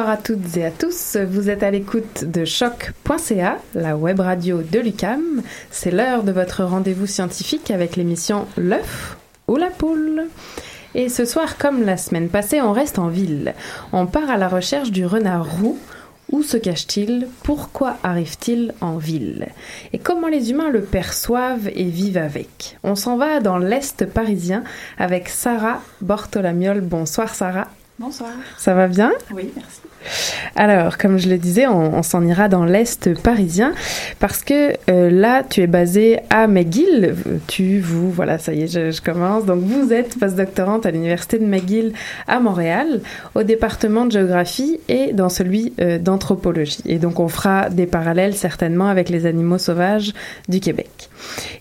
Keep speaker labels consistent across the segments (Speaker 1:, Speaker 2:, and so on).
Speaker 1: Bonsoir à toutes et à tous, vous êtes à l'écoute de choc.ca, la web radio de l'UCAM. C'est l'heure de votre rendez-vous scientifique avec l'émission L'œuf ou la poule. Et ce soir, comme la semaine passée, on reste en ville. On part à la recherche du renard roux. Où se cache-t-il? Pourquoi arrive-t-il en ville? Et comment les humains le perçoivent et vivent avec? On s'en va dans l'Est parisien avec Sarah Bortolamiol. Bonsoir Sarah.
Speaker 2: Bonsoir.
Speaker 1: Ça va bien?
Speaker 2: Oui, merci.
Speaker 1: Alors, comme je le disais, on, s'en ira dans l'Est parisien parce que euh, là, tu es basé à McGill. Tu, vous, voilà, ça y est, je, commence. Donc, vous êtes postdoctorante à l'Université de McGill à Montréal, au département de géographie et dans celui euh, d'anthropologie. Et donc, on fera des parallèles certainement avec les animaux sauvages du Québec.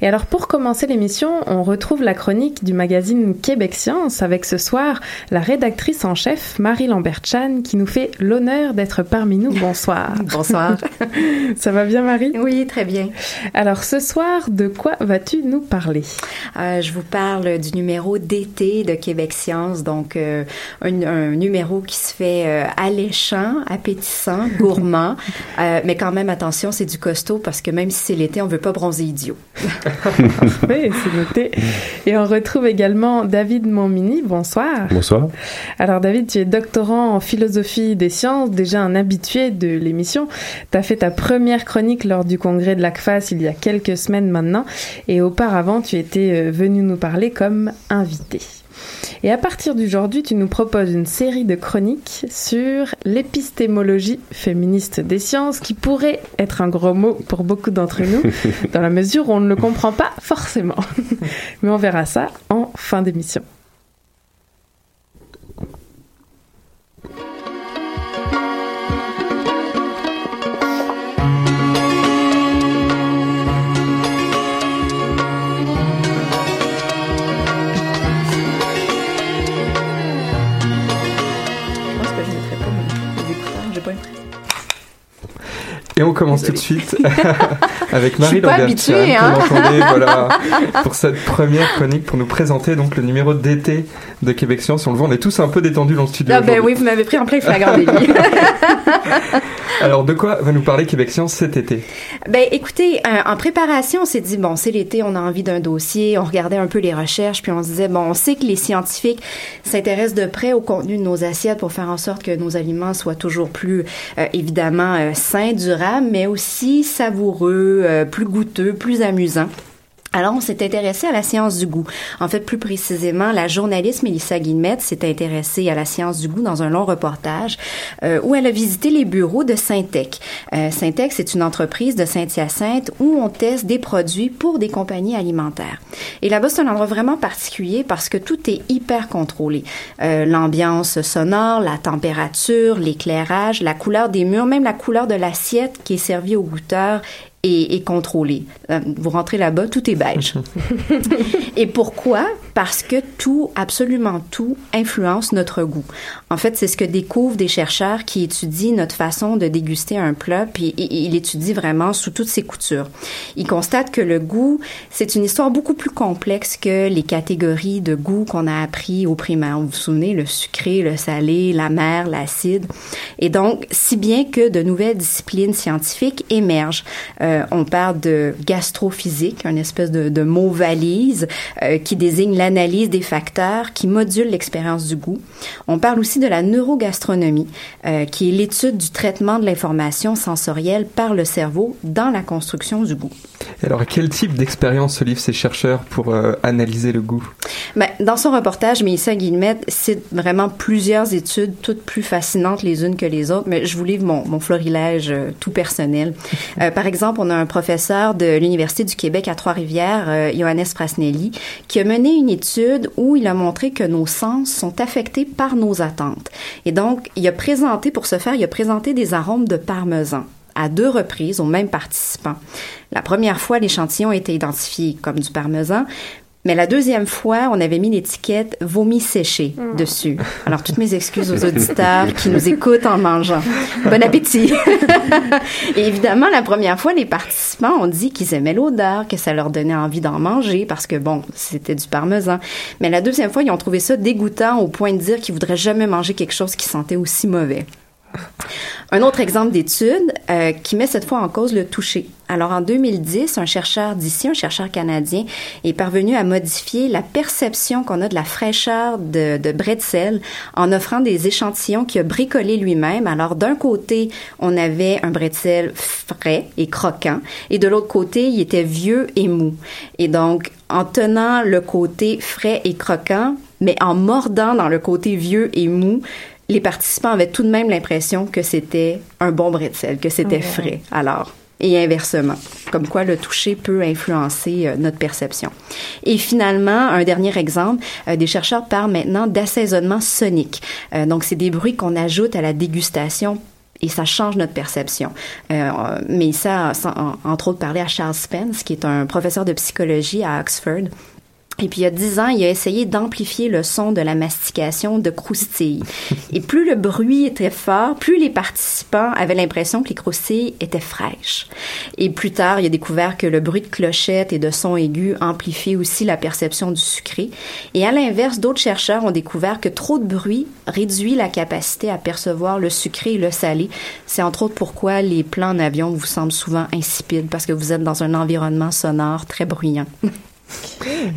Speaker 1: Et alors, pour commencer l'émission, on retrouve la chronique du magazine Québec Science avec ce soir la rédactrice en chef, Marie Lambert-Chan, qui nous fait l'honneur d'être parmi nous. Bonsoir.
Speaker 2: Bonsoir.
Speaker 1: Ça va bien, Marie?
Speaker 2: Oui, très bien.
Speaker 1: Alors, ce soir, de quoi vas-tu nous parler?
Speaker 2: Euh, je vous parle du numéro d'été de Québec Science, donc euh, un, un numéro qui se fait euh, alléchant, appétissant, gourmand, euh, mais quand même attention, c'est du costaud parce que même si c'est l'été, on veut pas bronzer idiot.
Speaker 1: Oui, c'est noté. Et on retrouve également David Montmini. Bonsoir.
Speaker 3: Bonsoir.
Speaker 1: Alors David, tu es doctorant en philosophie des déjà un habitué de l'émission. Tu as fait ta première chronique lors du congrès de l'ACFAS il y a quelques semaines maintenant et auparavant tu étais euh, venu nous parler comme invité. Et à partir d'aujourd'hui, tu nous proposes une série de chroniques sur l'épistémologie féministe des sciences, qui pourrait être un gros mot pour beaucoup d'entre nous, dans la mesure où on ne le comprend pas forcément. Mais on verra ça en fin d'émission.
Speaker 3: Et on commence tout de suite avec Marie Lambert
Speaker 2: hein.
Speaker 3: entendez, voilà, pour cette première chronique pour nous présenter donc le numéro d'été de Québec Science. On le voit, on est tous un peu détendus dans le studio.
Speaker 2: Ah ben oui, vous m'avez pris en plein flagrant délit.
Speaker 3: Alors de quoi va nous parler Québec Science cet été?
Speaker 2: Ben, écoutez, euh, en préparation, on s'est dit, bon, c'est l'été, on a envie d'un dossier, on regardait un peu les recherches, puis on se disait, bon, on sait que les scientifiques s'intéressent de près au contenu de nos assiettes pour faire en sorte que nos aliments soient toujours plus, euh, évidemment, euh, sains, durables, mais aussi savoureux, euh, plus goûteux, plus amusants. Alors, on s'est intéressé à la science du goût. En fait, plus précisément, la journaliste Mélissa Guillemette s'est intéressée à la science du goût dans un long reportage euh, où elle a visité les bureaux de Syntec. Euh, Syntec, c'est une entreprise de Saint-Hyacinthe où on teste des produits pour des compagnies alimentaires. Et là-bas, c'est un endroit vraiment particulier parce que tout est hyper contrôlé. Euh, L'ambiance sonore, la température, l'éclairage, la couleur des murs, même la couleur de l'assiette qui est servie au goûteur est, est contrôlée. Euh, Vous rentrez là-bas, tout est beige. Et pourquoi? Parce que tout, absolument tout, influence notre goût. En fait, c'est ce que découvrent des chercheurs qui étudient notre façon de déguster un plat, puis i- i- ils l'étudient vraiment sous toutes ses coutures. Ils constatent que le goût, c'est une histoire beaucoup plus complexe que les catégories de goût qu'on a appris au primaire. Vous vous souvenez, le sucré, le salé, l'amer, l'acide. Et donc, si bien que de nouvelles disciplines scientifiques émergent. Euh, on parle de gastrophysique, une espèce de, de mot valise euh, qui désigne l'analyse des facteurs qui modulent l'expérience du goût. On parle aussi de la neurogastronomie, euh, qui est l'étude du traitement de l'information sensorielle par le cerveau dans la construction du goût.
Speaker 3: Alors, quel type d'expérience se livrent ces chercheurs pour euh, analyser le goût?
Speaker 2: Ben, dans son reportage, Mélissa Guillemette cite vraiment plusieurs études, toutes plus fascinantes les unes que les autres, mais je vous livre mon, mon florilège euh, tout personnel. Euh, par exemple, on a un professeur de l'Université du Québec à Trois-Rivières, euh, Johannes Frasnelli, qui a mené une étude où il a montré que nos sens sont affectés par nos attentes. Et donc, il a présenté, pour ce faire, il a présenté des arômes de parmesan à deux reprises aux mêmes participants. La première fois, l'échantillon a été identifié comme du parmesan, Mais la deuxième fois, on avait mis l'étiquette vomi séché dessus. Alors, toutes mes excuses aux auditeurs qui nous écoutent en mangeant. Bon appétit! Et évidemment, la première fois, les participants ont dit qu'ils aimaient l'odeur, que ça leur donnait envie d'en manger parce que, bon, c'était du parmesan. Mais la deuxième fois, ils ont trouvé ça dégoûtant au point de dire qu'ils voudraient jamais manger quelque chose qui sentait aussi mauvais. Un autre exemple d'étude euh, qui met cette fois en cause le toucher. Alors en 2010, un chercheur d'ici, un chercheur canadien, est parvenu à modifier la perception qu'on a de la fraîcheur de, de bretzel en offrant des échantillons qu'il a bricolés lui-même. Alors d'un côté, on avait un bretzel frais et croquant, et de l'autre côté, il était vieux et mou. Et donc, en tenant le côté frais et croquant, mais en mordant dans le côté vieux et mou, les participants avaient tout de même l'impression que c'était un bon bretzel, que c'était frais. Alors, et inversement, comme quoi le toucher peut influencer euh, notre perception. Et finalement, un dernier exemple, euh, des chercheurs parlent maintenant d'assaisonnement sonique. Euh, donc, c'est des bruits qu'on ajoute à la dégustation et ça change notre perception. Mais ça, sans- entre autres, parler à Charles Spence, qui est un professeur de psychologie à Oxford. Et puis, il y a dix ans, il a essayé d'amplifier le son de la mastication de croustilles. Et plus le bruit était fort, plus les participants avaient l'impression que les croustilles étaient fraîches. Et plus tard, il a découvert que le bruit de clochettes et de sons aigus amplifiait aussi la perception du sucré. Et à l'inverse, d'autres chercheurs ont découvert que trop de bruit réduit la capacité à percevoir le sucré et le salé. C'est entre autres pourquoi les plans en avion vous semblent souvent insipides, parce que vous êtes dans un environnement sonore très bruyant.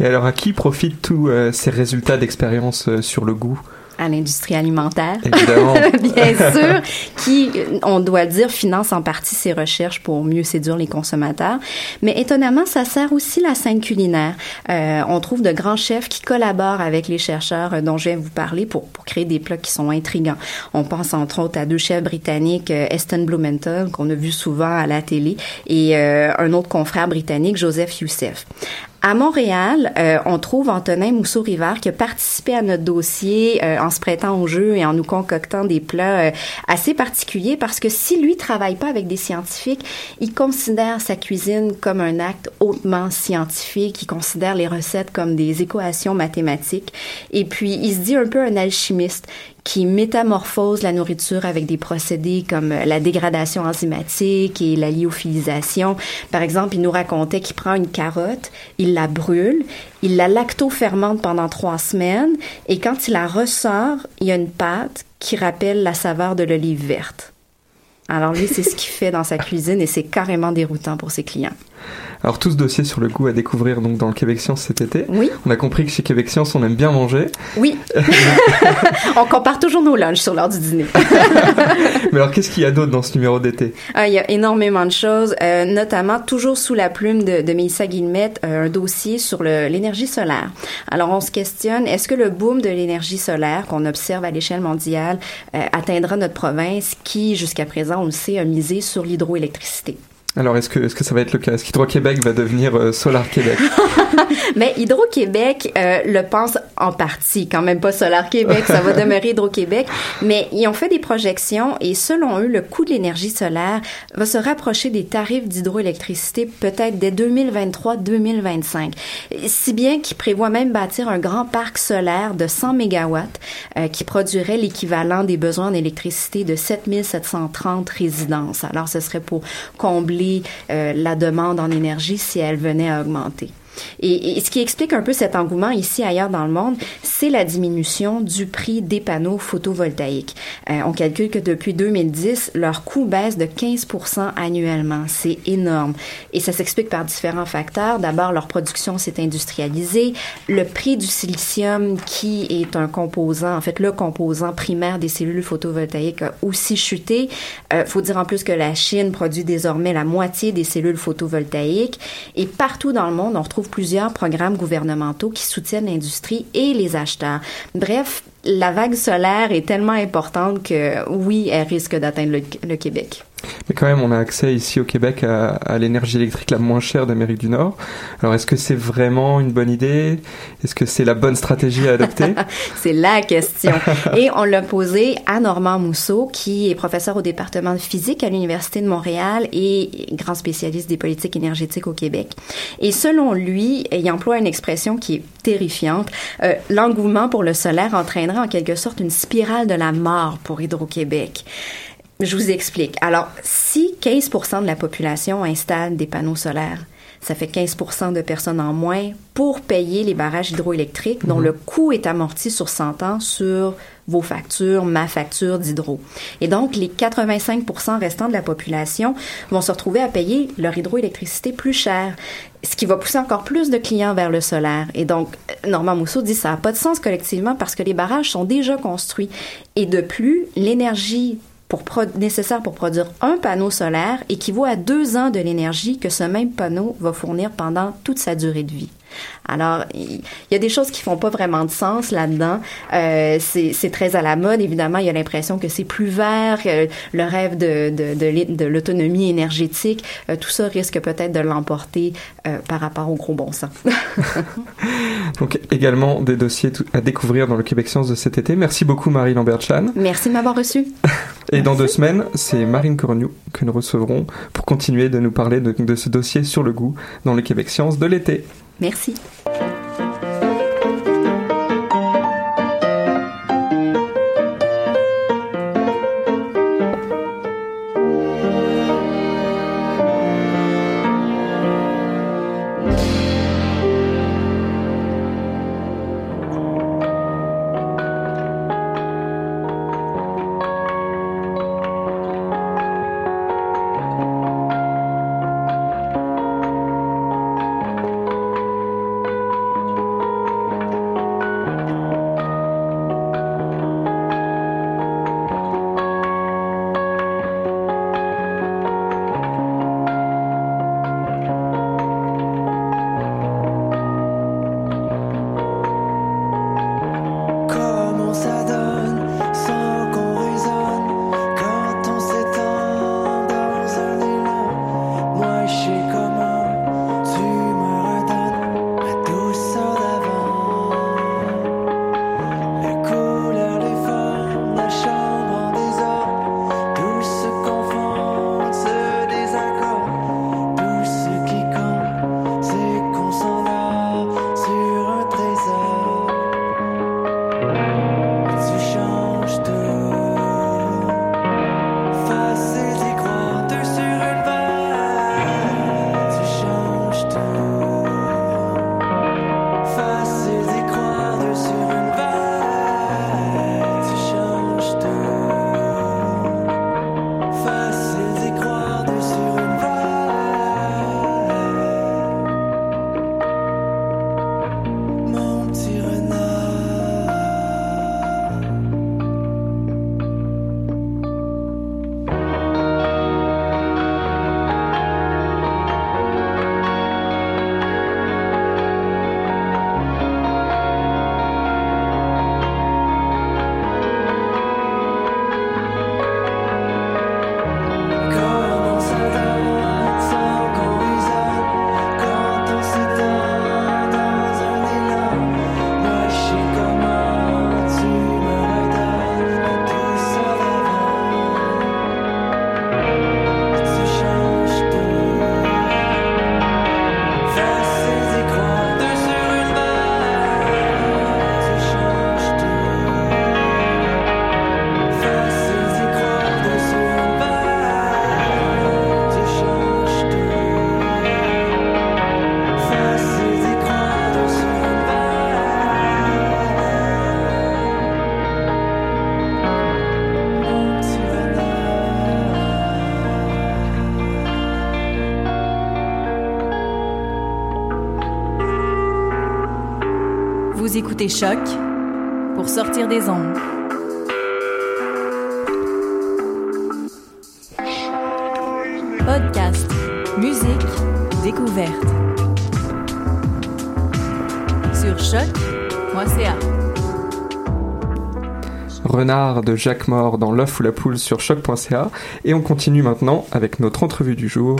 Speaker 3: Et alors, à qui profitent tous euh, ces résultats d'expérience euh, sur le goût?
Speaker 2: À l'industrie alimentaire.
Speaker 3: Évidemment.
Speaker 2: Bien sûr, qui, on doit dire, finance en partie ces recherches pour mieux séduire les consommateurs. Mais étonnamment, ça sert aussi la scène culinaire. Euh, on trouve de grands chefs qui collaborent avec les chercheurs dont je viens vous parler pour, pour créer des plats qui sont intrigants. On pense entre autres à deux chefs britanniques, Eston Blumenthal, qu'on a vu souvent à la télé, et euh, un autre confrère britannique, Joseph Youssef. À Montréal, euh, on trouve Antonin Mousseau-Rivard qui a participé à notre dossier euh, en se prêtant au jeu et en nous concoctant des plats euh, assez particuliers parce que si lui travaille pas avec des scientifiques, il considère sa cuisine comme un acte hautement scientifique, il considère les recettes comme des équations mathématiques. Et puis il se dit un peu un alchimiste qui métamorphose la nourriture avec des procédés comme la dégradation enzymatique et la lyophilisation. Par exemple, il nous racontait qu'il prend une carotte, il la brûle, il la lactofermente pendant trois semaines et quand il la ressort, il y a une pâte qui rappelle la saveur de l'olive verte. Alors lui, c'est ce qu'il fait dans sa cuisine et c'est carrément déroutant pour ses clients.
Speaker 3: Alors, tout ce dossier sur le goût à découvrir donc dans le Québec Science cet été.
Speaker 2: Oui.
Speaker 3: On a compris que chez Québec Science, on aime bien manger.
Speaker 2: Oui. On compare toujours nos lunchs sur l'heure du dîner.
Speaker 3: Mais alors, qu'est-ce qu'il y a d'autre dans ce numéro d'été?
Speaker 2: Ah, il y a énormément de choses, euh, notamment toujours sous la plume de, de Mélissa Guillemette, euh, un dossier sur l'énergie solaire. Alors, on se questionne, est-ce que le boom de l'énergie solaire qu'on observe à l'échelle mondiale euh, atteindra notre province qui, jusqu'à présent, on le sait, a misé sur l'hydroélectricité?
Speaker 3: Alors, est-ce que, est-ce que ça va être le cas? Est-ce qu'Hydro-Québec va devenir euh, Solar Québec?
Speaker 2: Mais Hydro-Québec euh, le pense en partie, quand même pas Solar Québec, ça va demeurer Hydro-Québec, mais ils ont fait des projections et selon eux, le coût de l'énergie solaire va se rapprocher des tarifs d'hydroélectricité peut-être dès 2023-2025. Si bien qu'ils prévoient même bâtir un grand parc solaire de 100 mégawatts euh, qui produirait l'équivalent des besoins en électricité de 7730 résidences. Alors, ce serait pour combler euh, la demande en énergie si elle venait à augmenter. Et, et ce qui explique un peu cet engouement ici ailleurs dans le monde, c'est la diminution du prix des panneaux photovoltaïques. Euh, on calcule que depuis 2010, leur coût baisse de 15% annuellement. C'est énorme. Et ça s'explique par différents facteurs. D'abord, leur production s'est industrialisée. Le prix du silicium, qui est un composant, en fait, le composant primaire des cellules photovoltaïques, a aussi chuté. Euh, faut dire en plus que la Chine produit désormais la moitié des cellules photovoltaïques. Et partout dans le monde, on retrouve plusieurs programmes gouvernementaux qui soutiennent l'industrie et les acheteurs. Bref, la vague solaire est tellement importante que oui, elle risque d'atteindre le, le Québec.
Speaker 3: mais quand même on a accès ici au Québec à, à l'énergie électrique la moins chère d'Amérique du Nord. Alors est-ce que c'est vraiment une bonne idée? Est-ce que c'est la bonne stratégie à adopter?
Speaker 2: C'est la question. Et on l'a posé à Normand Mousseau, qui est professeur au département de physique à l'Université de Montréal et grand spécialiste des politiques énergétiques au Québec. Et selon lui, il emploie une expression qui est terrifiante. Euh, L'engouement pour le solaire en quelque sorte une spirale de la mort pour Hydro-Québec. Je vous explique. Alors, si 15% de la population installe des panneaux solaires, ça fait 15 de personnes en moins pour payer les barrages hydroélectriques dont
Speaker 3: Mhm.
Speaker 2: le coût est amorti sur 100 ans sur vos factures, ma facture d'hydro. Et donc, les 85% restants de la population vont se retrouver à payer leur hydroélectricité plus cher, ce qui va pousser encore plus de clients vers le solaire. Et donc, Normand Mousseau dit ça n'a pas de sens collectivement parce que les barrages sont déjà construits. Et de plus, l'énergie nécessaire pour produire un panneau solaire équivaut à deux ans de l'énergie que ce même panneau va fournir pendant toute sa durée de vie. Alors, il y a des choses qui font pas vraiment de sens là-dedans. Euh, c'est très à la mode, évidemment. Il y a l'impression que c'est plus vert, que le rêve de, de, de l'é- de l'autonomie énergétique. Euh, tout ça risque peut-être de l'emporter euh, par rapport au gros bon sens.
Speaker 3: Donc également des dossiers à découvrir dans le Québec Science de cet été. Merci beaucoup Marie Lambert-Chan.
Speaker 2: Merci de m'avoir reçu.
Speaker 3: Et dans deux semaines, c'est Marine Cornu que nous recevrons pour continuer de nous parler de, de ce dossier sur le goût dans le Québec Science de l'été.
Speaker 2: Merci.
Speaker 4: Écoutez Choc pour sortir des ondes. Podcast, musique, découverte. Sur choc.ca.
Speaker 3: Renard de Jacques Mort dans L'œuf ou la poule sur choc.ca. Et on continue maintenant avec notre entrevue du jour.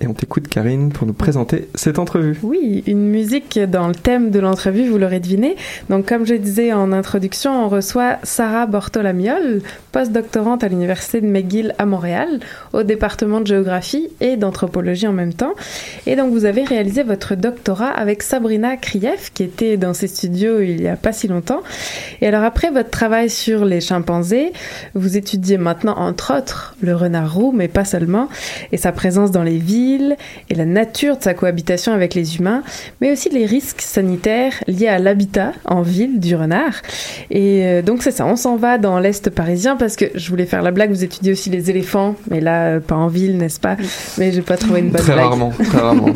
Speaker 3: Et on t'écoute Karine pour nous présenter cette entrevue.
Speaker 1: Oui, une musique dans le thème de l'entrevue, vous l'aurez deviné. Donc comme je disais en introduction, on reçoit Sarah Bortolamiol, postdoctorante à l'Université de McGill à Montréal, au département de géographie et d'anthropologie en même temps. Et donc vous avez réalisé votre doctorat avec Sabrina Krief, qui était dans ces studios il y a pas si longtemps. Et alors après votre travail sur les chimpanzés, vous étudiez maintenant entre autres le renard roux, mais pas seulement, et sa présence dans les et la nature de sa cohabitation avec les humains, mais aussi les risques sanitaires liés à l'habitat en ville du renard. Et euh, donc c'est ça, on s'en va dans l'Est parisien parce que je voulais faire la blague, vous étudiez aussi les éléphants, mais là, euh, pas en ville, n'est-ce pas? Mais j'ai pas trouvé une bonne
Speaker 3: Très
Speaker 1: blague.
Speaker 3: rarement, très rarement.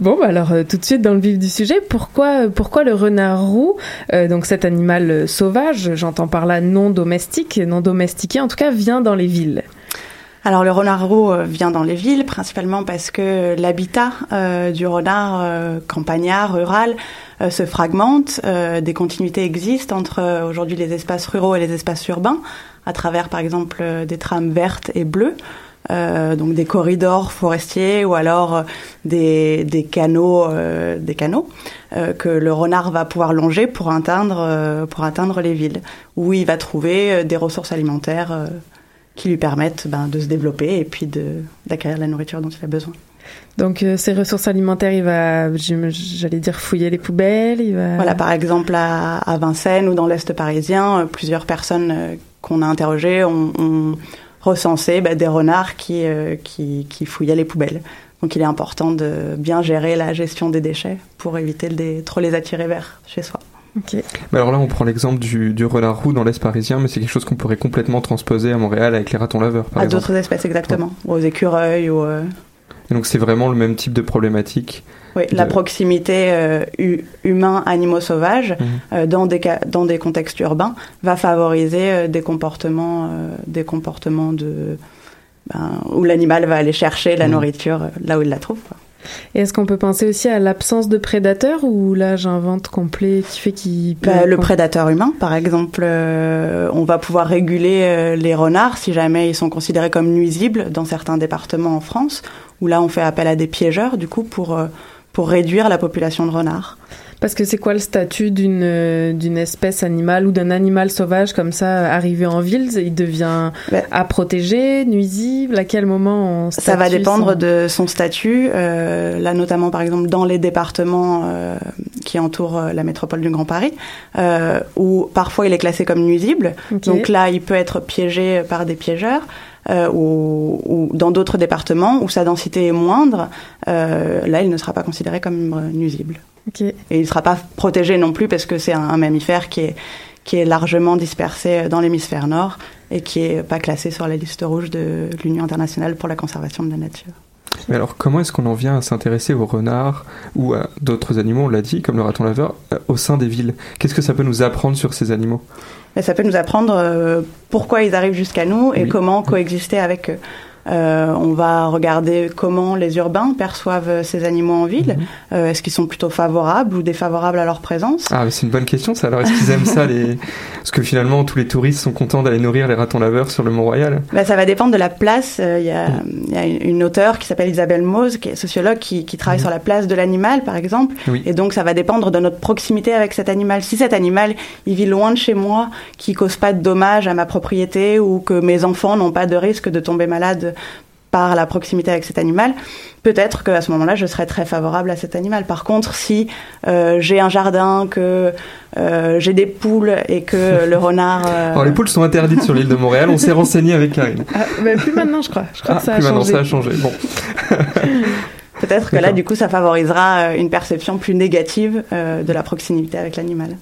Speaker 1: Bon, bah alors euh, tout de suite dans le vif du sujet, pourquoi, pourquoi le renard roux, euh, donc cet animal sauvage, j'entends par là non domestique, non domestiqué en tout cas, vient dans les villes?
Speaker 5: Alors le renard roux euh, vient dans les villes principalement parce que l'habitat euh, du renard euh, campagnard, rural, se fragmente. Des continuités existent entre aujourd'hui les espaces ruraux et les espaces urbains à travers par exemple des trames vertes et bleues. donc des corridors forestiers ou alors des, canaux, des canaux que le renard va pouvoir longer pour atteindre, pour atteindre les villes, où il va trouver des ressources alimentaires qui lui permettent ben, de se développer et puis d'acquérir la nourriture dont il a besoin.
Speaker 1: Donc euh, ces ressources alimentaires, il va, j'allais dire, fouiller les poubelles, il va...
Speaker 5: Voilà, par exemple à, à Vincennes ou dans l'Est parisien, euh, plusieurs personnes euh, qu'on a interrogées ont, ont recensé bah, des renards qui, qui, qui fouillaient les poubelles. Donc il est important de bien gérer la gestion des déchets pour éviter de les- trop les attirer vers chez soi.
Speaker 3: Mais alors là, on prend l'exemple du, du renard roux dans l'Est parisien, mais c'est quelque chose qu'on pourrait complètement transposer à Montréal avec les ratons laveurs, par
Speaker 5: à
Speaker 3: exemple.
Speaker 5: d'autres espèces exactement, ou aux écureuils ou euh,
Speaker 3: Et donc c'est vraiment le même type de problématique.
Speaker 5: oui, la proximité euh, hu- humain-animaux sauvages
Speaker 3: Mhm.
Speaker 5: euh, dans des ca- dans des contextes urbains va favoriser des comportements des comportements de ben, où l'animal va aller chercher la
Speaker 3: Mhm.
Speaker 5: nourriture là où il la trouve. quoi.
Speaker 1: Et est-ce qu'on peut penser aussi à l'absence de prédateurs ou là j'invente complet qui fait qu'il peut...
Speaker 5: Bah, le prédateur humain, par exemple, euh, on va pouvoir réguler euh, les renards si jamais ils sont considérés comme nuisibles dans certains départements en France, où là on fait appel à des piégeurs du coup pour euh, pour réduire la population de renards.
Speaker 1: Parce que c'est quoi le statut d'une euh, d'une espèce animale ou d'un animal sauvage comme ça arrivé en ville? Il devient
Speaker 5: Ouais.
Speaker 1: à protéger, nuisible? À quel moment on
Speaker 5: Ça va dépendre
Speaker 1: son-
Speaker 5: de son statut. Euh, là, notamment, par exemple, dans les départements euh, qui entourent euh, la métropole du Grand Paris, euh, où parfois il est classé comme nuisible. Donc là, il peut être piégé par des piégeurs. Euh, ou, ou dans d'autres départements où sa densité est moindre, euh, là, il ne sera pas considéré comme euh, nuisible. Et il ne sera pas protégé non plus parce que c'est un, un mammifère qui est, qui est largement dispersé dans l'hémisphère nord et qui est pas classé sur la liste rouge de l'Union internationale pour la conservation de la nature.
Speaker 3: Mais alors comment est-ce qu'on en vient à s'intéresser aux renards ou à d'autres animaux, on l'a dit, comme le raton laveur, euh, au sein des villes Qu'est-ce que ça peut nous apprendre sur ces animaux?
Speaker 5: Mais ça peut nous apprendre euh, pourquoi ils arrivent jusqu'à nous et
Speaker 3: Oui.
Speaker 5: comment coexister avec eux. Euh, on va regarder comment les urbains perçoivent ces animaux en ville.
Speaker 3: Mhm.
Speaker 5: Euh, Est-ce qu'ils sont plutôt favorables ou défavorables à leur présence?
Speaker 3: Ah, c'est une bonne question ça. Alors est-ce qu'ils aiment ça les... Parce que finalement, tous les touristes sont contents d'aller nourrir les ratons laveurs sur le Mont-Royal.
Speaker 5: Bah, ça va dépendre de la place. Euh, Il y, a, il y a une auteure qui s'appelle Isabelle Mose, qui est sociologue, qui, qui travaille
Speaker 3: Mhm.
Speaker 5: sur la place de l'animal, par exemple.
Speaker 3: Oui.
Speaker 5: Et donc, ça va dépendre de notre proximité avec cet animal. Si cet animal, il vit loin de chez moi, qui cause pas de dommages à ma propriété, ou que mes enfants n'ont pas de risque de tomber malades par la proximité avec cet animal, peut-être qu'à ce moment-là, je serais très favorable à cet animal. Par contre, si euh, j'ai un jardin, que euh, j'ai des poules et que le renard... euh,
Speaker 3: Alors les poules sont interdites sur l'île de Montréal, on s'est renseigné avec Karine.
Speaker 1: Ah, mais plus maintenant, je crois. Je crois
Speaker 3: Ah,
Speaker 1: que ça a
Speaker 3: plus maintenant
Speaker 1: changé.
Speaker 3: ça a changé. Bon.
Speaker 5: Peut-être que là, du coup, ça favorisera une perception plus négative euh, de la proximité avec l'animal.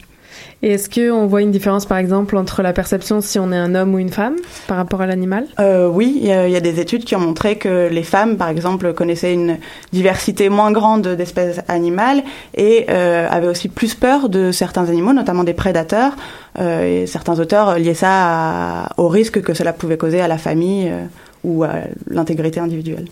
Speaker 1: Et est-ce qu'on voit une différence, par exemple, entre la perception si on est un homme ou une femme par rapport à l'animal?
Speaker 5: Euh, oui, il y, a il y a des études qui ont montré que les femmes, par exemple, connaissaient une diversité moins grande d'espèces animales et euh, avaient aussi plus peur de certains animaux, notamment des prédateurs. Euh, et certains auteurs liaient ça à- au risque que cela pouvait causer à la famille euh, ou à l'intégrité individuelle.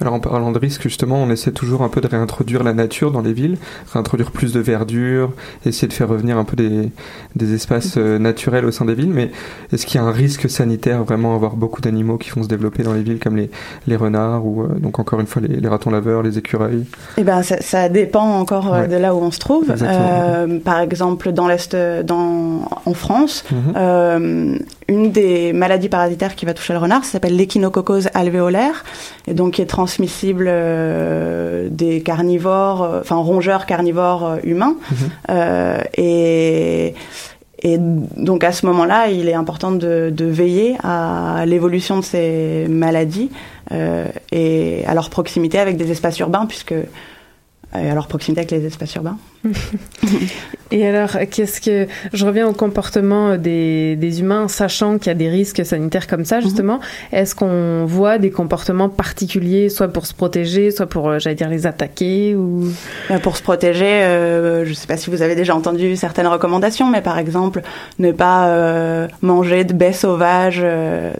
Speaker 3: Alors en parlant de risque, justement, on essaie toujours un peu de réintroduire la nature dans les villes, réintroduire plus de verdure, essayer de faire revenir un peu des, des espaces euh, naturels au sein des villes. Mais est-ce qu'il y a un risque sanitaire vraiment à avoir beaucoup d'animaux qui vont se développer dans les villes comme les, les renards ou euh, donc encore une fois les, les ratons laveurs, les écureuils?
Speaker 5: Eh ben, ça, ça dépend encore euh,
Speaker 3: Ouais.
Speaker 5: de là où on se trouve. Euh, par exemple, dans l'est, dans en France,
Speaker 3: Mhm.
Speaker 5: euh, une des maladies parasitaires qui va toucher le renard, ça s'appelle l'échinococose alvéolaire, et donc est transmissible euh, des carnivores, euh, enfin rongeurs carnivores euh, humains.
Speaker 3: Mhm.
Speaker 5: Et et donc à ce moment-là, il est important de, de veiller à l'évolution de ces maladies euh, et à leur proximité avec des espaces urbains, puisque à leur proximité avec les espaces urbains.
Speaker 1: Et alors, qu'est-ce que je reviens au comportement des, des humains, sachant qu'il y a des risques sanitaires comme ça, justement. Est-ce qu'on voit des comportements particuliers, soit pour se protéger, soit pour, euh, j'allais dire, les attaquer ou?
Speaker 5: Euh, Pour se protéger, euh, je ne sais pas si vous avez déjà entendu certaines recommandations, mais par exemple, ne pas euh, manger de baies sauvages euh,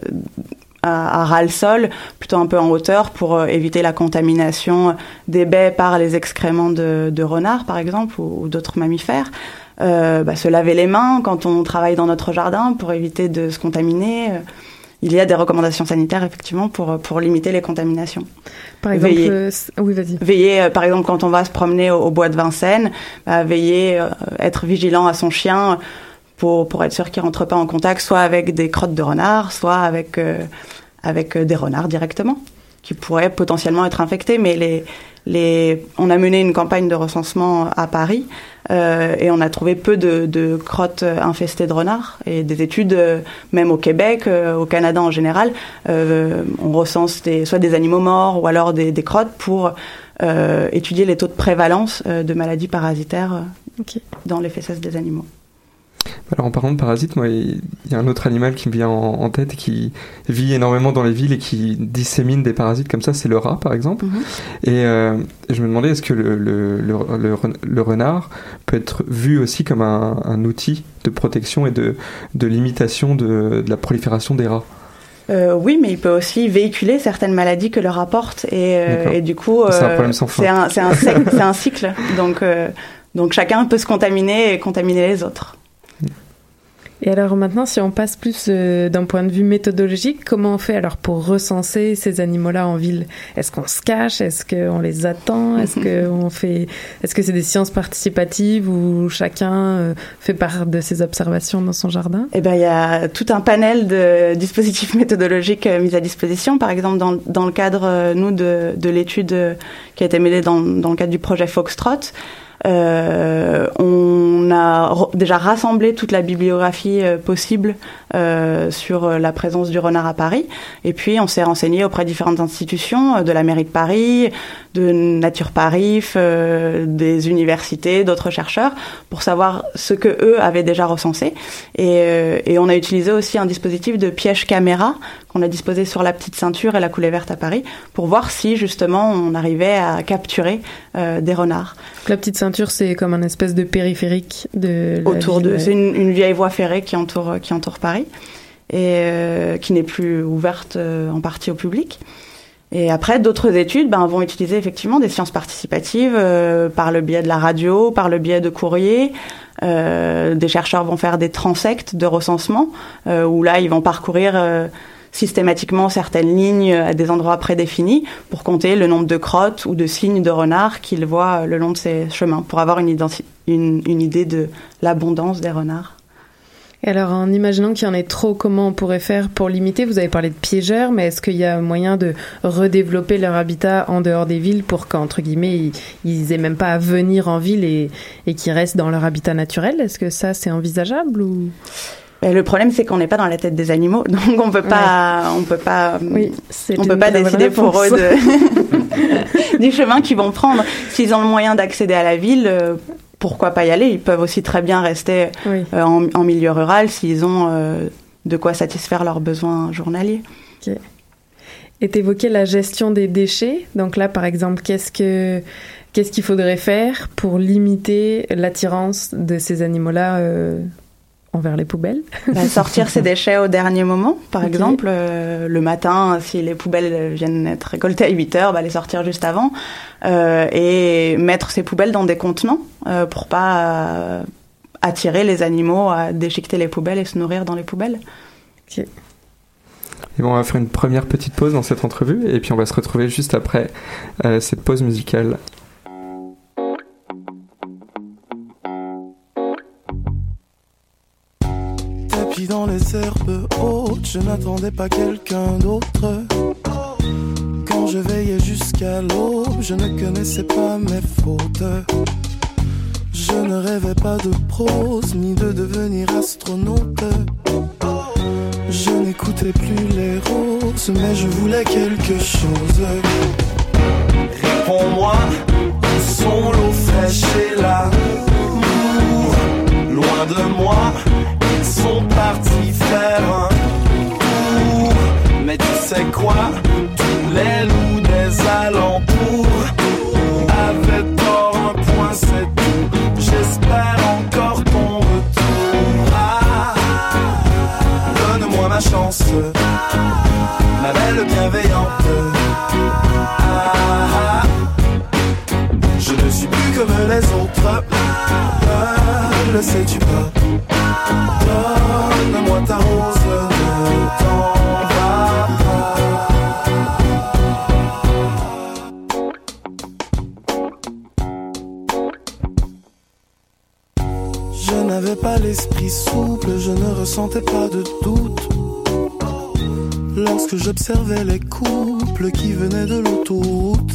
Speaker 5: à, à ras le sol, plutôt un peu en hauteur, pour euh, éviter la contamination des baies par les excréments de, de renards, par exemple, ou, ou d'autres mammifères. Euh, bah, se laver les mains quand on travaille dans notre jardin pour éviter de se contaminer. Euh, Il y a des recommandations sanitaires, effectivement, pour, pour limiter les contaminations.
Speaker 1: Par exemple,
Speaker 5: Veiller.
Speaker 1: euh, oui, vas-y.
Speaker 5: Veiller, euh, par exemple, quand on va se promener au, au bois de Vincennes, bah, veiller, euh, être vigilant à son chien pour, pour être sûr qu'il rentre pas en contact, soit avec des crottes de renard, soit avec, euh, avec euh, des renards directement, qui pourraient potentiellement être infectés. Mais les, les, on a mené une campagne de recensement à Paris euh, et on a trouvé peu de, de crottes infestées de renards. Et des études, euh, même au Québec, euh, au Canada en général, on recense des, soit des animaux morts ou alors des, des crottes pour étudier les taux de prévalence de maladies parasitaires dans les fesses des animaux.
Speaker 3: Alors en parlant de parasites, moi, il y a un autre animal qui me vient en, en tête qui vit énormément dans les villes et qui dissémine des parasites comme ça, c'est le rat par exemple.
Speaker 5: Mhm.
Speaker 3: Et euh, je me demandais est-ce que le, le, le, le ren- le renard peut être vu aussi comme un, un outil de protection et de, de limitation de, de la prolifération des rats?
Speaker 5: Euh, oui, mais il peut aussi véhiculer certaines maladies que le rapporte et, euh, et du coup,
Speaker 3: C'est un
Speaker 5: euh, c'est un, cycle. Donc, euh, donc chacun peut se contaminer et contaminer les autres.
Speaker 1: Et alors maintenant, si on passe plus euh, d'un point de vue méthodologique, comment on fait alors pour recenser ces animaux-là en ville? Est-ce qu'on se cache? Est-ce qu'on les attend? Est-ce que on fait Est-ce que c'est des sciences participatives où chacun euh, fait part de ses observations dans son jardin?
Speaker 5: Eh ben, il y a tout un panel de dispositifs méthodologiques euh, mis à disposition. Par exemple, dans, dans le cadre, euh, nous, de, de l'étude qui a été menée dans, dans le cadre du projet Foxtrot, on a déjà rassemblé toute la bibliographie euh, possible euh, sur euh, la présence du renard à Paris. Et puis, on s'est renseigné auprès de différentes institutions, euh, de la mairie de Paris, de Nature Paris, euh, des universités, d'autres chercheurs, pour savoir ce que eux avaient déjà recensé. Et, euh, on a utilisé aussi un dispositif de piège caméra qu'on a disposé sur la petite ceinture et la coulée verte à Paris pour voir si justement on arrivait à capturer euh, des renards
Speaker 1: La petite ceinture, c'est comme un espèce de périphérique de la
Speaker 5: autour
Speaker 1: ville,
Speaker 5: de. C'est une, une vieille voie ferrée qui entoure qui entoure Paris et euh, qui n'est plus ouverte euh, en partie au public. Et après, d'autres études ben, vont utiliser effectivement des sciences participatives euh, par le biais de la radio, par le biais de courriers. Euh, des chercheurs vont faire des transects de recensement, euh, où là, ils vont parcourir euh, systématiquement certaines lignes à des endroits prédéfinis pour compter le nombre de crottes ou de signes de renards qu'ils voient euh, le long de ces chemins, pour avoir une, idée de l'abondance des renards.
Speaker 1: Et alors, en imaginant qu'il y en ait trop, comment on pourrait faire pour limiter? Vous avez parlé de piégeurs, mais est-ce qu'il y a moyen de redévelopper leur habitat en dehors des villes pour qu'entre guillemets, ils, ils aient même pas à venir en ville et, et qu'ils restent dans leur habitat naturel? Est-ce que ça, c'est envisageable
Speaker 5: le problème, c'est qu'on n'est pas dans la tête des animaux, donc on peut pas, on peut pas,
Speaker 1: Oui, c'est
Speaker 5: on peut pas décider pour eux de, du chemin qu'ils vont prendre. S'ils ont le moyen d'accéder à la ville, euh, pourquoi pas y aller? Ils peuvent aussi très bien rester
Speaker 1: Oui.
Speaker 5: euh, en, en milieu rural s'ils ont euh, de quoi satisfaire leurs besoins journaliers.
Speaker 1: Et t'évoquais la gestion des déchets. Donc là, par exemple, qu'est-ce que qu'est-ce qu'il faudrait faire pour limiter l'attirance de ces animaux-là euh, envers les poubelles
Speaker 5: Bah, sortir ses déchets au dernier moment, par exemple. euh, le matin, si les poubelles viennent être récoltées à 8 heures, bah, les sortir juste avant. Euh, et mettre ses poubelles dans des contenants euh, pour pas euh, attirer les animaux à déchiqueter les poubelles et se nourrir dans les poubelles.
Speaker 3: Et bon, on va faire une première petite pause dans cette entrevue et puis on va se retrouver juste après euh, cette pause musicale.
Speaker 6: Herbes hautes, je n'attendais pas quelqu'un d'autre. Quand je veillais jusqu'à l'aube, je ne connaissais pas mes fautes. Je ne rêvais pas de prose, ni de devenir astronaute. Je n'écoutais plus les roses, mais je voulais quelque chose. Réponds-moi, sont l'eau fraîche et l'amour? Loin de moi, sont partis faire un tour. Mais tu sais quoi, tous les loups des alentours avaient tort, un point c'est tout. J'espère encore ton retour. Ah, Donne-moi ma chance, ma belle bienveillante. Ah, je ne suis plus comme les autres. Ah, le sais-tu je ne ressentais pas de doute. Lorsque j'observais les couples qui venaient de l'autoroute,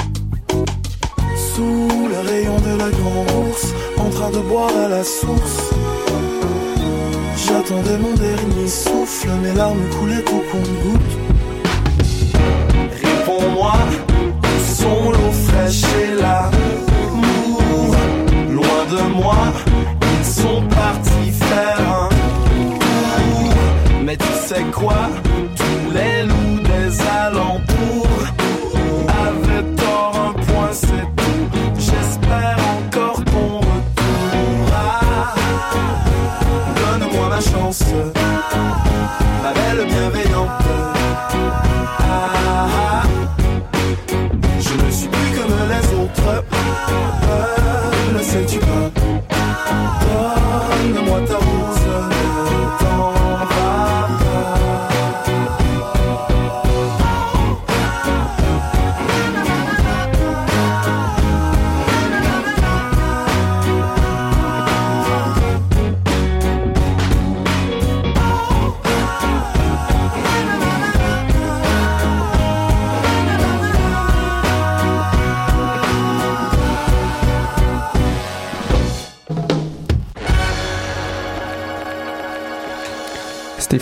Speaker 6: sous le rayon de la grande ours, en train de boire à la source. J'attendais mon dernier souffle, mes larmes coulaient au compte-gouttes. Réponds-moi, où sont l'eau fraîche et l'amour Loin de moi, ils sont partis faire sais quoi, tous les loups des alentours avaient tort, un point c'est tout. J'espère encore ton retour. Ah, Donne-moi ma chance, ma belle bienveillante. Ah,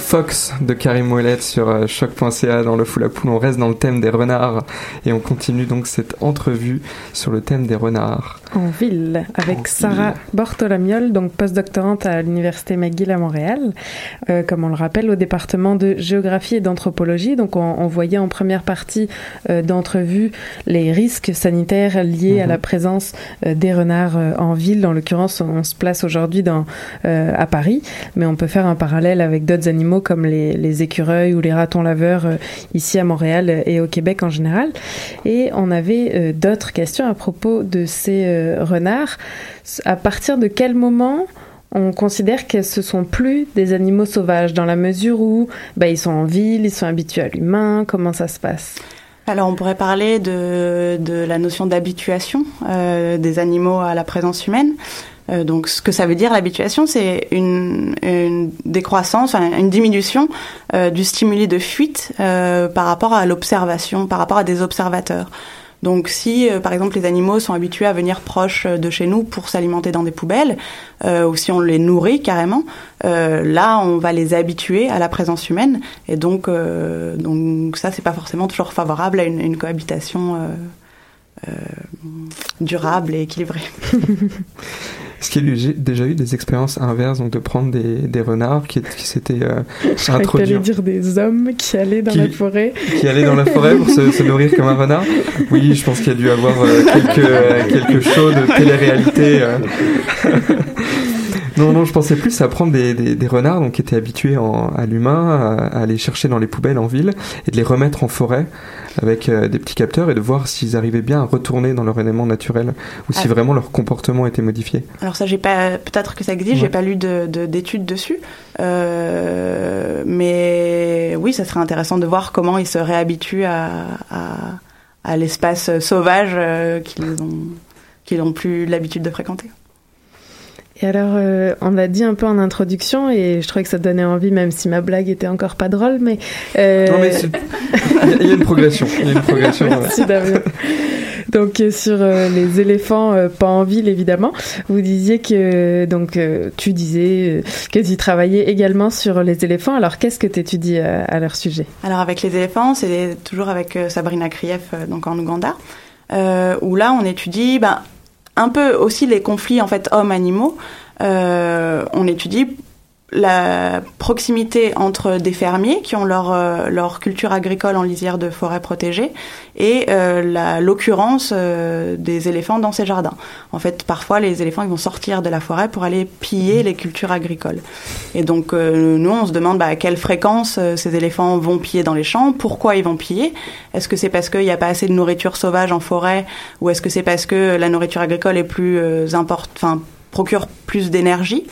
Speaker 3: Fox de Karim Ouellet sur euh, choc.ca dans le Fou Poule. On reste dans le thème des renards et on continue donc cette entrevue sur le thème des renards.
Speaker 1: En ville, avec
Speaker 3: En
Speaker 1: Sarah. Bortolamiol, donc postdoctorante à l'Université McGill à Montréal, euh, comme on le rappelle, au département de géographie et d'anthropologie. Donc, on, on voyait en première partie euh, d'entrevue les risques sanitaires liés à
Speaker 3: Mhm.
Speaker 1: la présence euh, des renards en ville. En l'occurrence, on, se place aujourd'hui à Paris, mais on peut faire un parallèle avec d'autres animaux comme les, les écureuils ou les ratons laveurs ici à Montréal et au Québec en général. Et on avait d'autres questions à propos de ces euh, renards. À partir de quel moment on considère que ce sont plus des animaux sauvages dans la mesure où bah, ils sont en ville, ils sont habitués à l'humain, comment ça se passe?
Speaker 5: Alors on pourrait parler de, la notion d'habituation euh, des animaux à la présence humaine. Euh, donc ce que ça veut dire l'habituation, c'est une, décroissance, une diminution du stimuli de fuite par rapport à l'observation, par rapport à des observateurs. Donc si euh, par exemple les animaux sont habitués à venir proche de chez nous pour s'alimenter dans des poubelles, euh, ou si on les nourrit carrément, euh, là on va les habituer à la présence humaine et donc euh, donc ça c'est pas forcément toujours favorable à une, une cohabitation euh, euh, durable et équilibrée.
Speaker 3: Est-ce qu'il y a eu- déjà eu des expériences inverses, donc de prendre des, des renards qui, qui s'étaient euh,
Speaker 1: Je
Speaker 3: introduits,
Speaker 1: dire des hommes qui allaient dans
Speaker 3: Qui-
Speaker 1: la forêt.
Speaker 3: qui allaient dans la forêt pour se, se nourrir comme un renard Oui, je pense qu'il y a dû avoir euh, quelques, euh, quelques shows de télé-réalité. euh. Non, non, je pensais plus à prendre des, des, des renards donc, qui étaient habitués en- à l'humain, à, à aller chercher dans les poubelles en ville et de les remettre en forêt avec euh, des petits capteurs et de voir s'ils arrivaient bien à retourner dans leur élément naturel ou si
Speaker 5: Ah.
Speaker 3: vraiment leur comportement était modifié.
Speaker 5: Alors ça, j'ai pas, peut-être que ça existe,
Speaker 3: Ouais.
Speaker 5: j'ai pas lu de, de- d'études dessus, euh, mais oui, ça serait intéressant de voir comment ils se réhabituent à, à, à l'espace sauvage euh, qu'ils ont, qu'ils n'ont plus l'habitude de fréquenter.
Speaker 1: Et alors, euh, on l'a dit un peu en introduction et je trouvais que ça donnait envie, même si ma blague était encore pas drôle, mais. euh,
Speaker 3: Non, mais il y, a- une progression. Il y a une progression.
Speaker 1: Merci Damien. Donc euh, sur euh, les éléphants, euh, pas en ville évidemment, vous disiez que donc euh, tu disais euh, que tu travaillais également sur les éléphants. Alors qu'est-ce que tu étudies à, à leur sujet?
Speaker 5: Alors avec les éléphants, c'est toujours avec euh, Sabrina Krief, euh, donc en Ouganda, euh, où là on étudie ben, un peu aussi les conflits en fait hommes-animaux. Euh, on étudie la proximité entre des fermiers qui ont leur, euh, leur culture agricole en lisière de forêt protégée et euh, l'occurrence euh, des éléphants dans ces jardins. En fait, parfois, les éléphants ils vont sortir de la forêt pour aller piller les cultures agricoles. Et donc, euh, nous, on se demande bah, à quelle fréquence ces éléphants vont piller dans les champs, pourquoi ils vont piller? Est-ce que c'est parce qu'il n'y a pas assez de nourriture sauvage en forêt? Ou est-ce que c'est parce que la nourriture agricole est plus euh, import- enfin, procure plus d'énergie?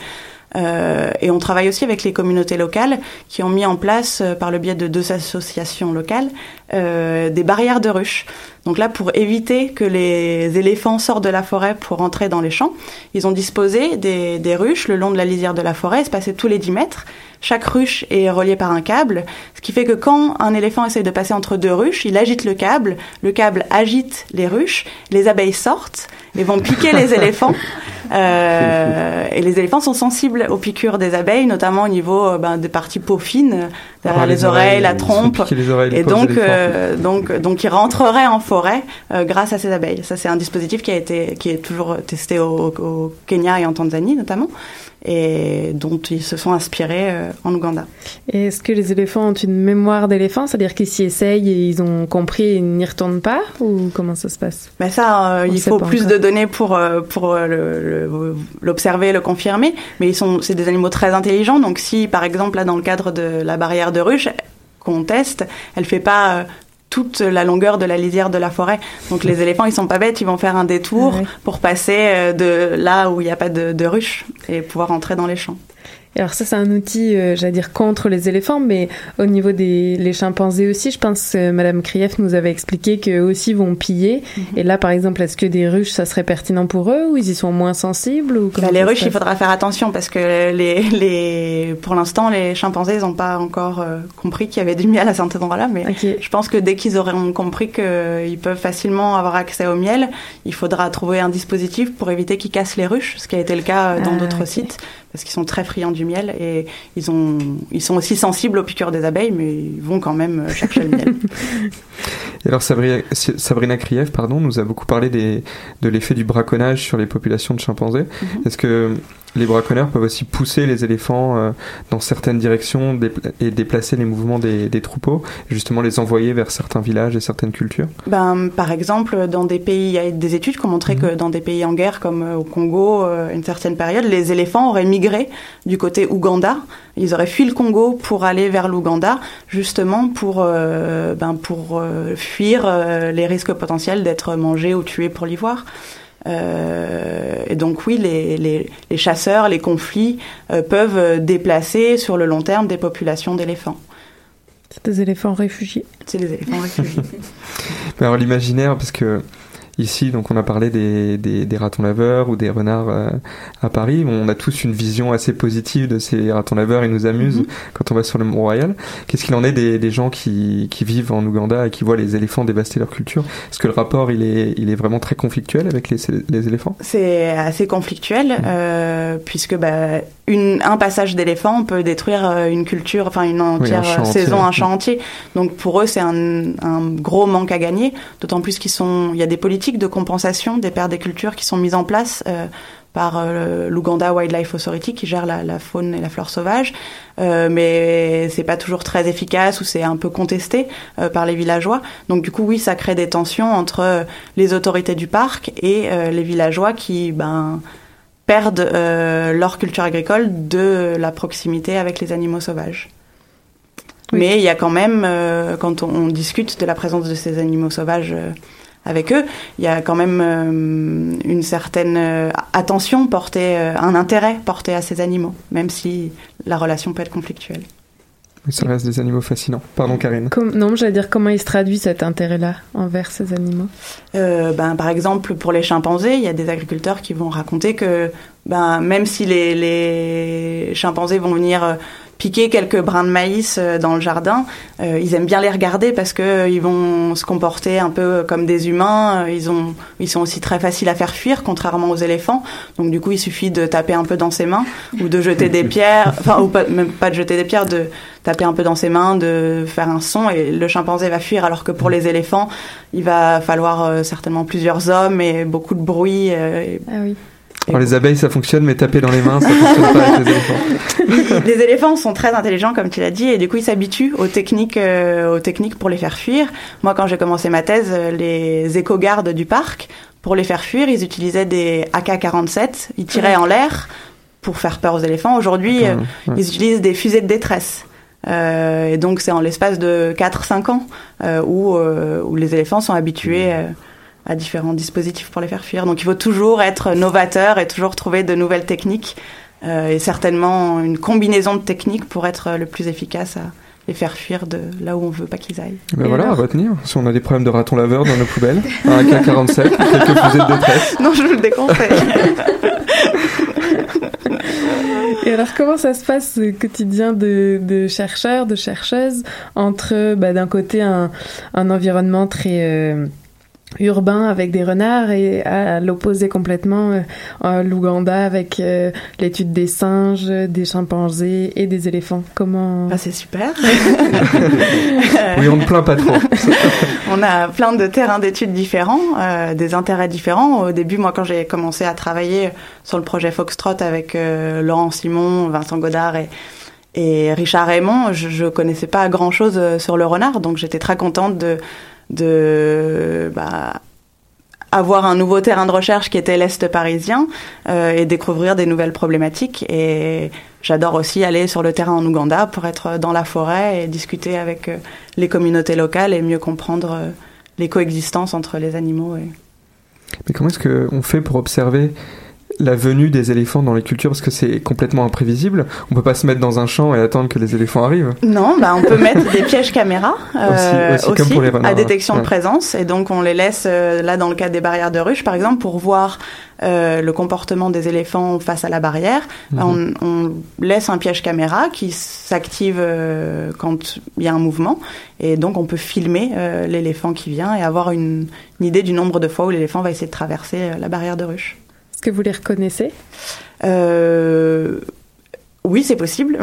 Speaker 5: Euh, et on travaille aussi avec les communautés locales qui ont mis en place, euh, par le biais de deux associations locales, euh, des barrières de ruches. Donc là, pour éviter que les éléphants sortent de la forêt pour entrer dans les champs, ils ont disposé des, des ruches le long de la lisière de la forêt, espacées tous les 10 mètres. Chaque ruche est reliée par un câble, ce qui fait que quand un éléphant essaye de passer entre deux ruches, il agite le câble, le câble agite les ruches, les abeilles sortent et vont piquer les éléphants. Euh, et les éléphants sont sensibles aux piqûres des abeilles, notamment au niveau euh, ben, des parties peau fines, derrière
Speaker 3: Ah,
Speaker 5: les, oreilles, la trompe.
Speaker 3: les oreilles, les
Speaker 5: Et donc, euh, donc, donc, ils rentreraient en forêt euh, grâce à ces abeilles. Ça, c'est un dispositif qui a été, qui est toujours testé au, au Kenya et en Tanzanie notamment, et dont ils se sont inspirés euh, en Ouganda.
Speaker 1: Et est-ce que les éléphants ont une mémoire d'éléphant, c'est-à-dire qu'ils s'y essayent et ils ont compris et ils n'y retournent pas? Ou comment ça se passe?
Speaker 5: Ben ça, euh, il faut plus
Speaker 1: encore.
Speaker 5: de données pour pour euh, le- le- l'observer, le, confirmer. Mais ils sont, c'est des animaux très intelligents. Donc si, par exemple, là dans le cadre de la barrière de ruche qu'on teste, elle fait pas toute la longueur de la lisière de la forêt. Donc les éléphants, ils sont pas bêtes, ils vont faire un détour
Speaker 1: Ouais.
Speaker 5: pour passer euh, de là où il n'y a pas de, de ruche et pouvoir entrer dans les champs.
Speaker 1: Alors ça, c'est un outil, euh, j'allais dire, contre les éléphants, mais au niveau des les chimpanzés aussi, je pense que Madame Krief nous avait expliqué qu'eux aussi vont piller.
Speaker 5: Mhm.
Speaker 1: Et là, par exemple, est-ce que des ruches, ça serait pertinent pour eux ou ils y sont moins sensibles ou
Speaker 5: Bah, les ruches, il faudra faire attention parce que les, les, pour l'instant, les chimpanzés, ils n'ont pas encore euh, compris qu'il y avait du miel à cet endroit-là. Mais je pense que dès qu'ils auront compris qu'ils peuvent facilement avoir accès au miel, il faudra trouver un dispositif pour éviter qu'ils cassent les ruches, ce qui a été le cas euh, dans
Speaker 1: Ah,
Speaker 5: d'autres sites, parce qu'ils sont très friands du miel et ils, ont, ils sont aussi sensibles aux piqûres des abeilles, mais ils vont quand même euh, chercher le miel.
Speaker 3: Et alors Sabrina, Sabrina Krief pardon, nous a beaucoup parlé des, de l'effet du braconnage sur les populations de chimpanzés.
Speaker 5: Mhm.
Speaker 3: Est-ce que les braconneurs peuvent aussi pousser les éléphants euh, dans certaines directions et déplacer les mouvements des, des troupeaux, justement les envoyer vers certains villages et certaines cultures
Speaker 5: Ben, par exemple, dans des pays, il y a des études qui ont montré que dans des pays en guerre, comme euh, au Congo, euh, à une certaine période, les éléphants auraient migré du côté Ouganda. Ils auraient fui le Congo pour aller vers l'Ouganda, justement pour, euh, ben, pour euh, fuir euh, les risques potentiels d'être mangés ou tués pour l'ivoire. Euh, et donc oui, les, les, les chasseurs, les conflits euh, peuvent déplacer sur le long terme des populations d'éléphants.
Speaker 1: C'est des éléphants réfugiés.
Speaker 5: C'est les éléphants réfugiés.
Speaker 3: Mais Alors l'imaginaire, parce que ici, donc on a parlé des, des, des ratons laveurs ou des renards euh, à Paris, on a tous une vision assez positive de ces ratons laveurs, ils nous amusent
Speaker 5: Mhm.
Speaker 3: quand on va sur le Mont Royal. Qu'est-ce qu'il en est des, des gens qui, qui vivent en Ouganda et qui voient les éléphants dévaster leur culture? Est-ce que le rapport, il est, il est vraiment très conflictuel avec les, les éléphants?
Speaker 5: C'est assez conflictuel euh, puisque bah, une, un passage d'éléphant peut détruire euh, une culture, enfin une entière saison,
Speaker 3: entier.
Speaker 5: un champ entier. Donc pour eux, c'est un, un gros manque à gagner. D'autant plus qu'ils sont, il y a des politiques de compensation des pertes des cultures qui sont mises en place. euh, par euh, l'Uganda Wildlife Authority qui gère la, la faune et la flore sauvage, euh, mais c'est pas toujours très efficace ou c'est un peu contesté euh, par les villageois. Donc du coup, oui, ça crée des tensions entre les autorités du parc et les villageois qui, ben, perdent leur culture agricole de la proximité avec les animaux sauvages.
Speaker 1: Oui.
Speaker 5: Mais il y a quand même, quand on, on discute de la présence de ces animaux sauvages avec eux, il y a quand même euh, une certaine euh, attention portée, euh, un intérêt porté à ces animaux, même si la relation peut être conflictuelle.
Speaker 3: Ça reste des animaux fascinants. Pardon, Karine.
Speaker 1: Non, j'allais dire comment il se traduit cet intérêt-là envers ces animaux?
Speaker 5: Euh, ben, par exemple, pour les chimpanzés, il y a des agriculteurs qui vont raconter que ben, même si les, les chimpanzés vont venir euh, piquer quelques brins de maïs euh, dans le jardin, euh, ils aiment bien les regarder parce que euh, ils vont se comporter un peu comme des humains. Euh, Ils, ont, ils sont aussi très faciles à faire fuir, contrairement aux éléphants. Donc du coup, il suffit de taper un peu dans ses mains ou de jeter des pierres, enfin ou pas, même pas de jeter des pierres, de taper un peu dans ses mains, de faire un son et le chimpanzé va fuir. Alors que pour les éléphants, il va falloir euh, certainement plusieurs hommes et beaucoup de bruit. euh, et-
Speaker 1: Ah oui.
Speaker 3: Alors, les abeilles, ça fonctionne, mais taper dans les mains, ça fonctionne pas avec les éléphants.
Speaker 5: les éléphants sont très intelligents, comme tu l'as dit, et du coup, ils s'habituent aux techniques, euh, aux techniques pour les faire fuir. Moi, quand j'ai commencé ma thèse, euh, les éco-gardes du parc, pour les faire fuir, ils utilisaient des AK-47. Ils tiraient en l'air pour faire peur aux éléphants. Aujourd'hui, euh,
Speaker 3: Ouais.
Speaker 5: ils utilisent des fusées de détresse. Euh, et donc, c'est en l'espace de 4-5 ans euh, où, euh, où les éléphants sont habitués euh, à différents dispositifs pour les faire fuir. Donc, il faut toujours être novateur et toujours trouver de nouvelles techniques euh, et certainement une combinaison de techniques pour être le plus efficace à les faire fuir de là où on veut pas qu'ils aillent.
Speaker 3: Ben
Speaker 1: Et
Speaker 3: voilà, à retenir. Si on a des problèmes de ratons laveurs dans nos poubelles, un AK-47, quelques fusées de détresse.
Speaker 5: Non, je vous le déconseille.
Speaker 1: Et alors, comment ça se passe ce quotidien de, de chercheurs, de chercheuses, entre bah, d'un côté un, un environnement très euh, urbain avec des renards et à l'opposé complètement euh, l'Ouganda avec euh, l'étude des singes, des chimpanzés et des éléphants Comment
Speaker 5: Bah, c'est super.
Speaker 3: Oui, on ne plaint pas trop.
Speaker 5: On a plein de terrains d'études différents, euh, des intérêts différents. Au début, moi, quand j'ai commencé à travailler sur le projet Foxtrot avec euh, Laurent Simon, Vincent Godard et, et Richard Raymond, je, je connaissais pas grand chose sur le renard, donc j'étais très contente de, de bah, avoir un nouveau terrain de recherche qui était l'Est parisien euh, et découvrir des nouvelles problématiques. Et j'adore aussi aller sur le terrain en Ouganda pour être dans la forêt et discuter avec euh, les communautés locales et mieux comprendre euh, les coexistences entre les animaux. Et...
Speaker 3: Mais comment est-ce qu'on fait pour observer la venue des éléphants dans les cultures Parce que c'est complètement imprévisible. On peut pas se mettre dans un champ et attendre que les éléphants arrivent.
Speaker 5: Non, bah on peut mettre des pièges caméras euh,
Speaker 3: Aussi- aussi comme pour les renards,
Speaker 5: à détection
Speaker 3: ouais.
Speaker 5: de présence et donc on les laisse euh, là dans le cas des barrières de ruche par exemple pour voir euh, le comportement des éléphants face à la barrière.
Speaker 3: Mhm.
Speaker 5: on, on laisse un piège caméra qui s'active euh, quand il y a un mouvement et donc on peut filmer euh, l'éléphant qui vient et avoir une, une idée du nombre de fois où l'éléphant va essayer de traverser la barrière de ruche.
Speaker 1: Est-ce que vous les reconnaissez?
Speaker 5: Euh, oui, c'est possible.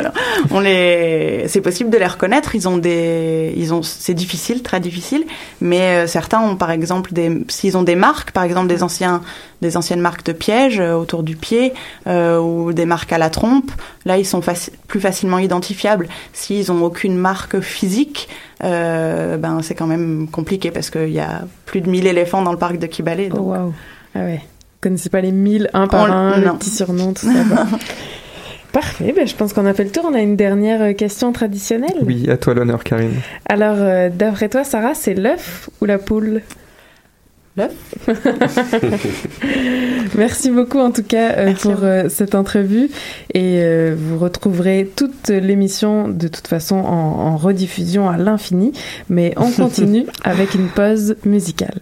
Speaker 5: On les, c'est possible de les reconnaître. Ils ont des, ils ont, c'est difficile, très difficile. Mais euh, certains ont, par exemple, des, s'ils ont des marques, par exemple des anciens, des anciennes marques de pièges euh, autour du pied euh, ou des marques à la trompe. Là, ils sont faci- plus facilement identifiables. S'ils ont aucune marque physique, euh, ben c'est quand même compliqué parce qu'il y a plus de 1000 éléphants dans le parc de Kibale.
Speaker 1: Oh waouh Ah ouais. Vous connaissez pas les mille un par
Speaker 5: On-
Speaker 1: un, les
Speaker 5: non.
Speaker 1: petits surnoms, tout ça. Parfait, ben, je pense qu'on a fait le tour. On a une dernière euh, question traditionnelle.
Speaker 3: Oui, à toi l'honneur, Karine.
Speaker 1: Alors, euh, d'après toi, Sarah, c'est l'œuf ou la poule?
Speaker 5: L'œuf.
Speaker 1: Merci beaucoup en tout cas euh, pour euh, cette entrevue et euh, vous retrouverez toute l'émission de toute façon en, en rediffusion à l'infini, mais on continue avec une pause musicale.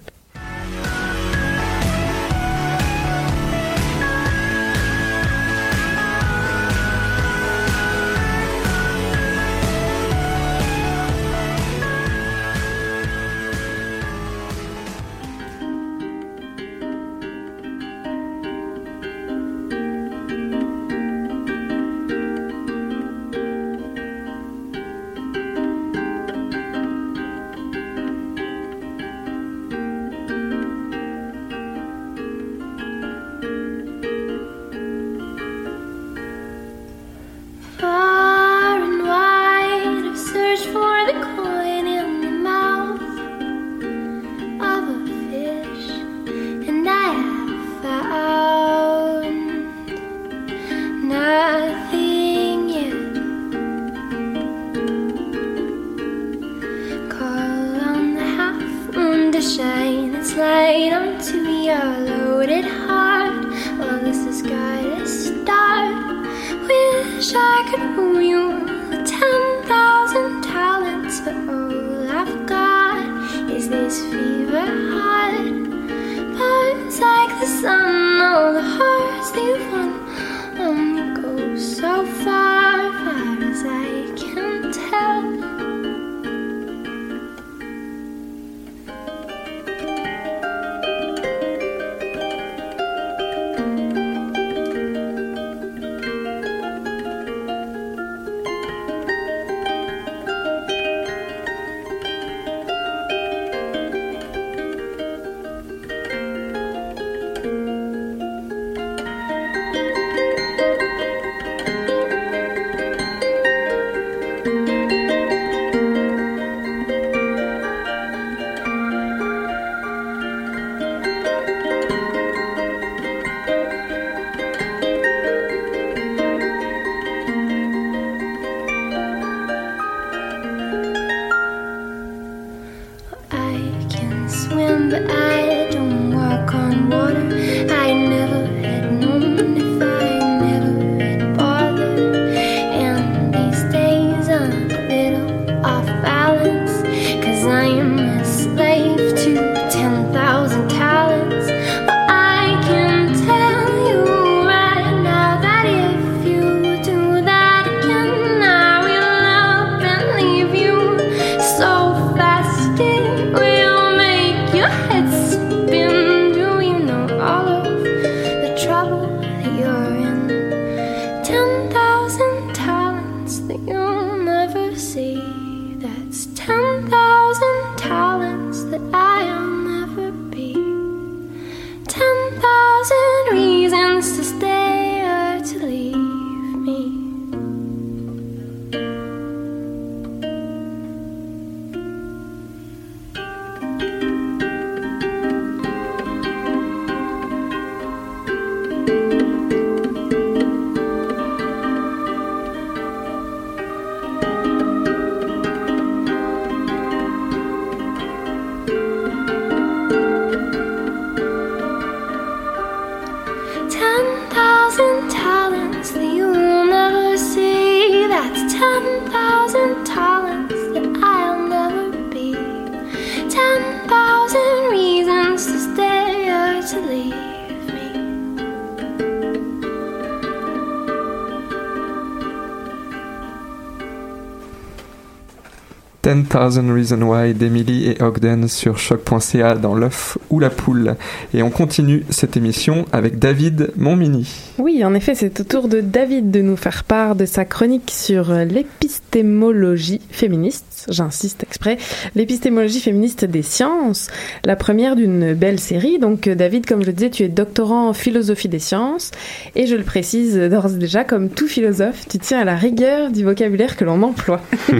Speaker 7: 10,000 Reasons
Speaker 3: Why d'Emily et Ogden sur choc.ca dans l'œuf ou la poule. Et on continue cette émission avec David Montmini.
Speaker 1: Oui, en effet, c'est au tour de David de nous faire part de sa chronique sur l'épistémologie féministe. J'insiste exprès, l'épistémologie féministe des sciences, la première d'une belle série. Donc, David, comme je le disais, tu es doctorant en philosophie des sciences, et je le précise d'ores et déjà, comme tout philosophe, tu tiens à la rigueur du vocabulaire que l'on emploie.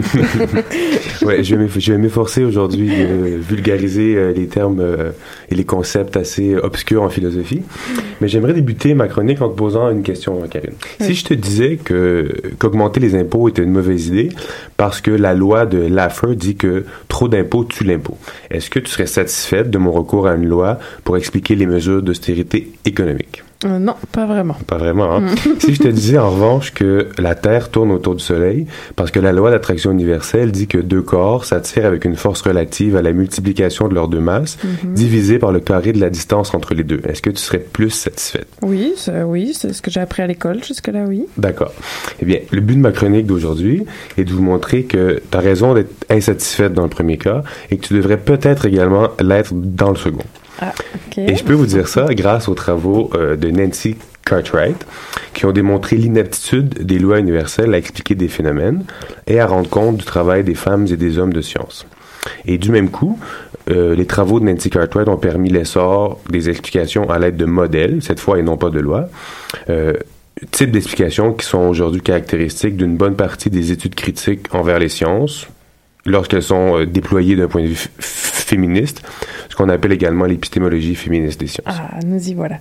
Speaker 8: ouais, je vais m'efforcer aujourd'hui de vulgariser euh, les termes euh, et les concepts assez obscurs en philosophie. Mais j'aimerais débuter ma chronique en te posant une question, Karine. Si je te disais que qu'augmenter les impôts était une mauvaise idée parce que la loi de Laffer dit que trop d'impôts tue l'impôt, est-ce que tu serais satisfaite de mon recours à une loi pour expliquer les mesures d'austérité économique?
Speaker 1: Euh, non, pas vraiment.
Speaker 8: Pas vraiment. Hein? si je te disais en revanche que la Terre tourne autour du Soleil, parce que la loi d'attraction universelle dit que deux corps s'attirent avec une force relative à la multiplication de leurs deux masses,
Speaker 1: Mhm.
Speaker 8: divisée par le carré de la distance entre les deux, est-ce que tu serais plus satisfaite?
Speaker 1: Oui, oui, c'est ce que j'ai appris à l'école jusque-là, oui.
Speaker 8: D'accord. Eh bien, le but de ma chronique d'aujourd'hui est de vous montrer que tu as raison d'être insatisfaite dans le premier cas et que tu devrais peut-être également l'être dans le second.
Speaker 1: Ah.
Speaker 8: Et je peux vous dire ça grâce aux travaux euh, de Nancy Cartwright, qui ont démontré l'inaptitude des lois universelles à expliquer des phénomènes et à rendre compte du travail des femmes et des hommes de science. Et du même coup, euh, les travaux de Nancy Cartwright ont permis l'essor des explications à l'aide de modèles, cette fois et non pas de lois, euh, types d'explications qui sont aujourd'hui caractéristiques d'une bonne partie des études critiques envers les sciences, lorsqu'elles sont euh, déployées d'un point de vue féministe, ce qu'on appelle également l'épistémologie féministe des sciences.
Speaker 1: Ah, nous y voilà.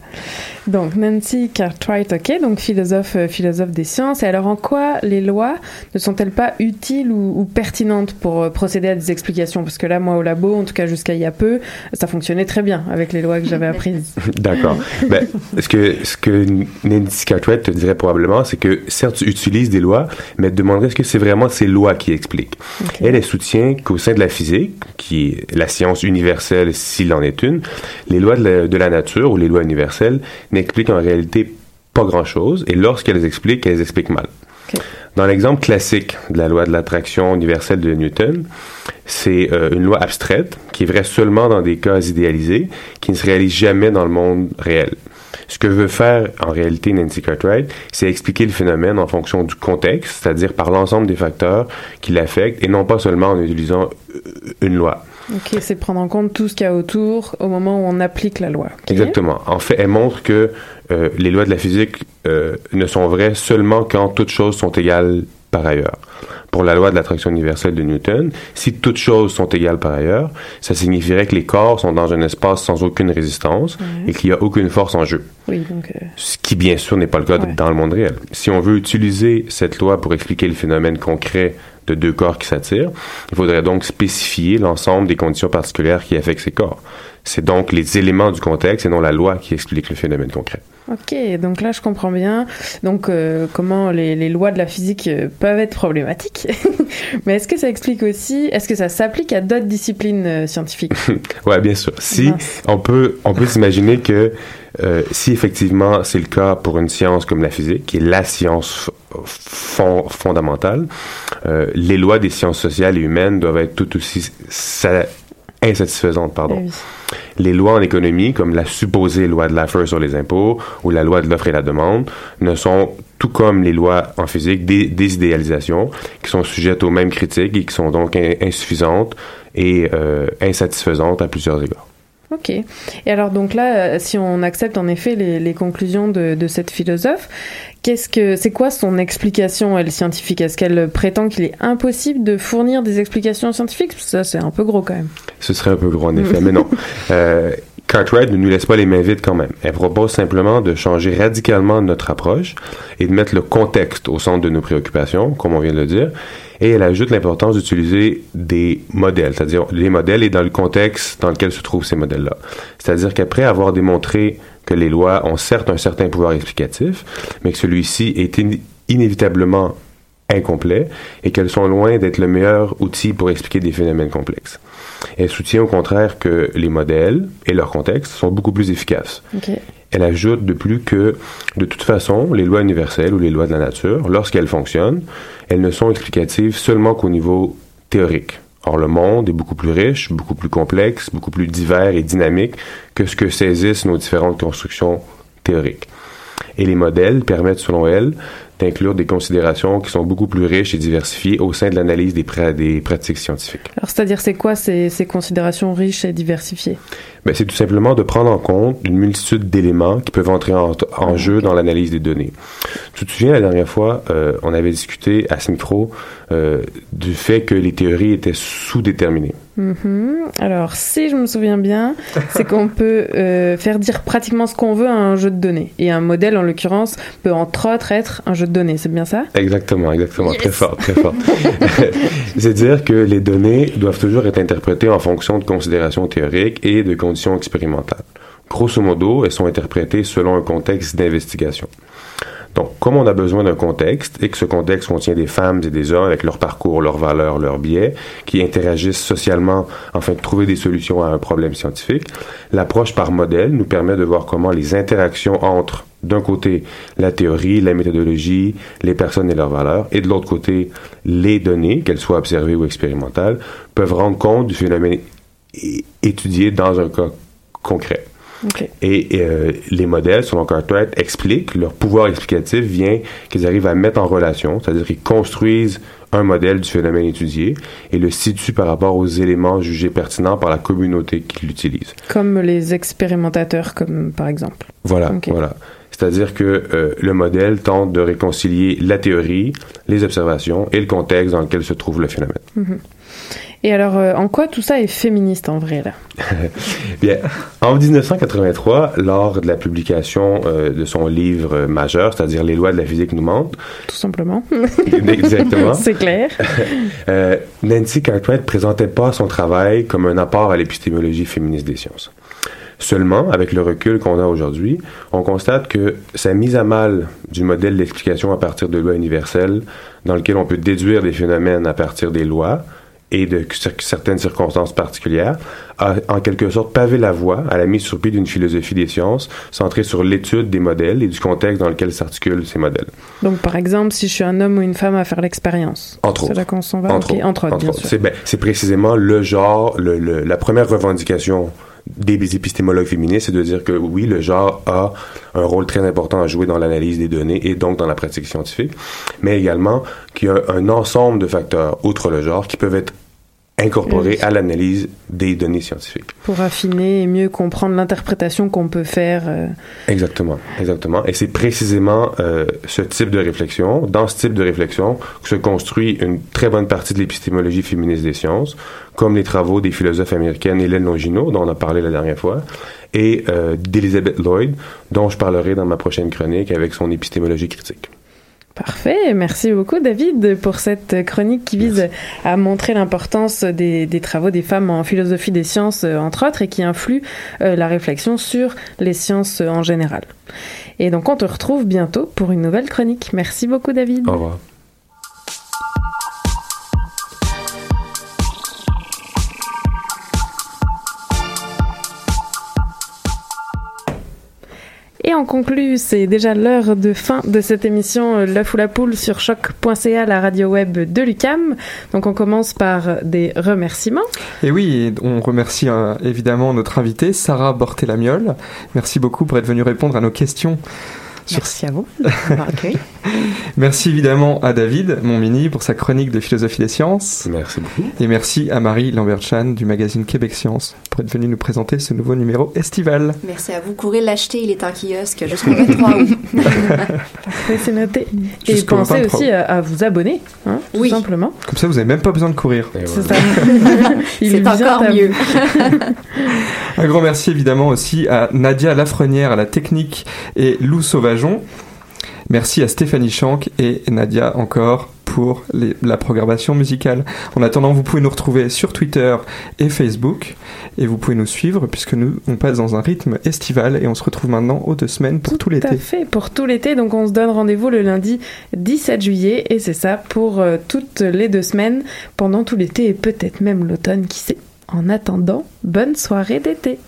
Speaker 1: Donc Nancy Cartwright, ok, donc philosophe, euh, philosophe des sciences. Et alors en quoi les lois ne sont-elles pas utiles ou, ou pertinentes pour euh, procéder à des explications? Parce que là, moi au labo, en tout cas jusqu'à il y a peu, ça fonctionnait très bien avec les lois que j'avais apprises.
Speaker 8: D'accord. ben, ce que, ce que Nancy Cartwright te dirait probablement, c'est que certes, tu utilises des lois, mais elle te demanderait est-ce que c'est vraiment ces lois qui expliquent? Elle, elle soutient qu'au sein de la physique, qui est la science universelle s'il en est une, les lois de la, de la nature ou les lois universelles n'expliquent en réalité pas grand-chose, et lorsqu'elles expliquent, elles expliquent mal. Dans l'exemple classique de la loi de l'attraction universelle de Newton, c'est euh, une loi abstraite qui est vraie seulement dans des cas idéalisés, qui ne se réalise jamais dans le monde réel. Ce que veut faire en réalité Nancy Cartwright, c'est expliquer le phénomène en fonction du contexte, c'est-à-dire par l'ensemble des facteurs qui l'affectent et non pas seulement en utilisant euh, une loi.
Speaker 1: Ok, c'est prendre en compte tout ce qu'il y a autour au moment où on applique la loi.
Speaker 8: Exactement. En fait, elle montre que euh, les lois de la physique euh, ne sont vraies seulement quand toutes choses sont égales par ailleurs. Pour la loi de l'attraction universelle de Newton, si toutes choses sont égales par ailleurs, ça signifierait que les corps sont dans un espace sans aucune résistance
Speaker 1: Ouais.
Speaker 8: et qu'il n'y a aucune force en jeu.
Speaker 1: Oui, donc euh,
Speaker 8: Ce qui, bien sûr, n'est pas le cas
Speaker 1: Ouais.
Speaker 8: dans le monde réel. Si on veut utiliser cette loi pour expliquer le phénomène concret de deux corps qui s'attirent, il faudrait donc spécifier l'ensemble des conditions particulières qui affectent ces corps. C'est donc les éléments du contexte et non la loi qui explique le phénomène concret.
Speaker 1: Ok, donc là je comprends bien. Donc euh, comment les, les lois de la physique euh, peuvent être problématiques. Mais est-ce que ça explique aussi, est-ce que ça s'applique à d'autres disciplines euh, scientifiques?
Speaker 8: Ouais, bien sûr. Si
Speaker 1: Mince.
Speaker 8: on peut, on peut s'imaginer que euh, si effectivement c'est le cas pour une science comme la physique, qui est la science fond- fondamentale, euh, les lois des sciences sociales et humaines doivent être tout aussi sa- insatisfaisantes, pardon.
Speaker 1: Oui.
Speaker 8: Les lois en économie, comme la supposée loi de Laffer sur les impôts ou la loi de l'offre et la demande, ne sont, tout comme les lois en physique, des, des idéalisations qui sont sujettes aux mêmes critiques et qui sont donc in- insuffisantes et euh, insatisfaisantes à plusieurs égards.
Speaker 1: Ok. Et alors donc là, si on accepte en effet les, les conclusions de, de cette philosophe, qu'est-ce que c'est quoi son explication elle scientifique? Est-ce qu'elle prétend qu'il est impossible de fournir des explications scientifiques? Ça c'est un peu gros quand même.
Speaker 8: Ce serait un peu gros en effet, mais non. Euh, Cartwright ne nous laisse pas les mains vides quand même. Elle propose simplement de changer radicalement notre approche et de mettre le contexte au centre de nos préoccupations, comme on vient de le dire. Et elle ajoute l'importance d'utiliser des modèles, c'est-à-dire les modèles et dans le contexte dans lequel se trouvent ces modèles-là. C'est-à-dire qu'après avoir démontré que les lois ont certes un certain pouvoir explicatif, mais que celui-ci est in- inévitablement incomplet et qu'elles sont loin d'être le meilleur outil pour expliquer des phénomènes complexes. Elle soutient au contraire que les modèles et leur contexte sont beaucoup plus efficaces. Elle ajoute de plus que, de toute façon, les lois universelles ou les lois de la nature, lorsqu'elles fonctionnent, elles ne sont explicatives seulement qu'au niveau théorique. Or, le monde est beaucoup plus riche, beaucoup plus complexe, beaucoup plus divers et dynamique que ce que saisissent nos différentes constructions théoriques. Et les modèles permettent, selon elle, d'inclure des considérations qui sont beaucoup plus riches et diversifiées au sein de l'analyse des, pra- des pratiques scientifiques.
Speaker 1: Alors c'est-à-dire c'est quoi ces, ces considérations riches et diversifiées?
Speaker 8: Ben, c'est tout simplement de prendre en compte une multitude d'éléments qui peuvent entrer en, en jeu dans l'analyse des données. Tu te souviens, la dernière fois, euh, on avait discuté à ce micro euh, du fait que les théories étaient sous-déterminées.
Speaker 1: Mhm. Alors, si je me souviens bien, c'est qu'on peut euh, faire dire pratiquement ce qu'on veut à un jeu de données. Et un modèle, en l'occurrence, peut entre autres être un jeu de données. C'est bien ça?
Speaker 8: Exactement, exactement.
Speaker 1: Yes.
Speaker 8: Très fort, très fort. C'est-à-dire que les données doivent toujours être interprétées en fonction de considérations théoriques et de conditions expérimentales. Grosso modo, elles sont interprétées selon un contexte d'investigation. Donc, comme on a besoin d'un contexte et que ce contexte contient des femmes et des hommes avec leur parcours, leurs valeurs, leurs biais, qui interagissent socialement afin de trouver des solutions à un problème scientifique, l'approche par modèle nous permet de voir comment les interactions entre, d'un côté, la théorie, la méthodologie, les personnes et leurs valeurs, et de l'autre côté, les données, qu'elles soient observées ou expérimentales, peuvent rendre compte du phénomène étudié dans un cas concret. Et euh, les modèles, selon Cartwright, expliquent, leur pouvoir explicatif vient qu'ils arrivent à mettre en relation, c'est-à-dire qu'ils construisent un modèle du phénomène étudié et le situent par rapport aux éléments jugés pertinents par la communauté qui l'utilise.
Speaker 1: Comme les expérimentateurs, comme par exemple.
Speaker 8: Voilà, voilà. C'est-à-dire que euh, le modèle tente de réconcilier la théorie, les observations et le contexte dans lequel se trouve le phénomène.
Speaker 1: Mhm. Et alors, euh, en quoi tout ça est féministe en vrai là?
Speaker 8: Bien, en 1983, lors de la publication euh, de son livre majeur, c'est-à-dire Les lois de la physique nous mentent,
Speaker 1: Tout simplement.
Speaker 8: Exactement.
Speaker 1: C'est clair.
Speaker 8: Nancy Cartwright présentait pas son travail comme un apport à l'épistémologie féministe des sciences. Seulement, avec le recul qu'on a aujourd'hui, on constate que sa mise à mal du modèle d'explication à partir de lois universelles, dans lequel on peut déduire des phénomènes à partir des lois et de certaines circonstances particulières, a en quelque sorte pavé la voie à la mise sur pied d'une philosophie des sciences centrée sur l'étude des modèles et du contexte dans lequel s'articulent ces modèles.
Speaker 1: Donc, par exemple, si je suis un homme ou une femme à faire l'expérience.
Speaker 8: Entre
Speaker 1: C'est là qu'on s'en va?
Speaker 8: Entre
Speaker 1: Ok,
Speaker 8: autres.
Speaker 1: Entre
Speaker 8: Entre. C'est ben, c'est précisément le genre, le, le- la première revendication des épistémologues féministes, c'est de dire que oui, le genre a un rôle très important à jouer dans l'analyse des données et donc dans la pratique scientifique, mais également qu'il y a un ensemble de facteurs, outre le genre, qui peuvent être incorporés
Speaker 1: Oui.
Speaker 8: à l'analyse des données scientifiques.
Speaker 1: Pour affiner et mieux comprendre l'interprétation qu'on peut faire. euh,
Speaker 8: Exactement, exactement. Et c'est précisément euh, ce type de réflexion, dans ce type de réflexion, que se construit une très bonne partie de l'épistémologie féministe des sciences, comme les travaux des philosophes américaines Hélène Longino, dont on a parlé la dernière fois, et euh, d'Elizabeth Lloyd, dont je parlerai dans ma prochaine chronique avec son épistémologie critique.
Speaker 1: Parfait, merci beaucoup David pour cette chronique qui vise à montrer l'importance des, des travaux des femmes en philosophie des sciences, euh, entre autres, et qui influent euh, la réflexion sur les sciences euh, en général. Et donc on te retrouve bientôt pour une nouvelle chronique. Merci beaucoup David.
Speaker 8: Au revoir.
Speaker 1: Et on conclut, c'est déjà l'heure de fin de cette émission euh, L'œuf ou la poule sur choc.ca, la radio web de l'UCAM. Donc on commence par des remerciements.
Speaker 3: Et oui, on remercie euh, évidemment notre invitée, Sarah Bortelamiol. Merci beaucoup pour être venue répondre à nos questions. sur-
Speaker 2: Merci à vous.
Speaker 3: Merci évidemment à David, mon mini, pour sa chronique de philosophie des sciences.
Speaker 8: Merci beaucoup.
Speaker 3: Et merci à Marie Lambert-Chan du magazine Québec Science pour être venue nous présenter ce nouveau numéro estival.
Speaker 2: Merci à vous. Courez l'acheter, il est en kiosque jusqu'au 23 août.
Speaker 1: Parfait, c'est noté. Et
Speaker 3: Jusqu'au
Speaker 1: pensez
Speaker 3: 23.
Speaker 1: aussi à, à vous abonner, hein, tout
Speaker 2: Oui.
Speaker 1: simplement.
Speaker 3: Comme ça, vous n'avez même pas besoin de courir.
Speaker 1: C'est
Speaker 8: voilà.
Speaker 1: ça. Il
Speaker 2: C'est encore mieux.
Speaker 3: Un grand merci évidemment aussi à Nadia Lafrenière à la technique et Lou Sauvageon. Merci à Stéphanie Chanck et Nadia encore pour les- la programmation musicale. En attendant, vous pouvez nous retrouver sur Twitter et Facebook et vous pouvez nous suivre puisque nous on passe dans un rythme estival et on se retrouve maintenant aux deux semaines pour tout,
Speaker 1: Tout à
Speaker 3: l'été.
Speaker 1: fait, pour tout l'été. Donc on se donne rendez-vous le lundi 17 juillet et c'est ça pour euh, toutes les deux semaines pendant tout l'été et peut-être même l'automne, qui sait. En attendant, bonne soirée d'été.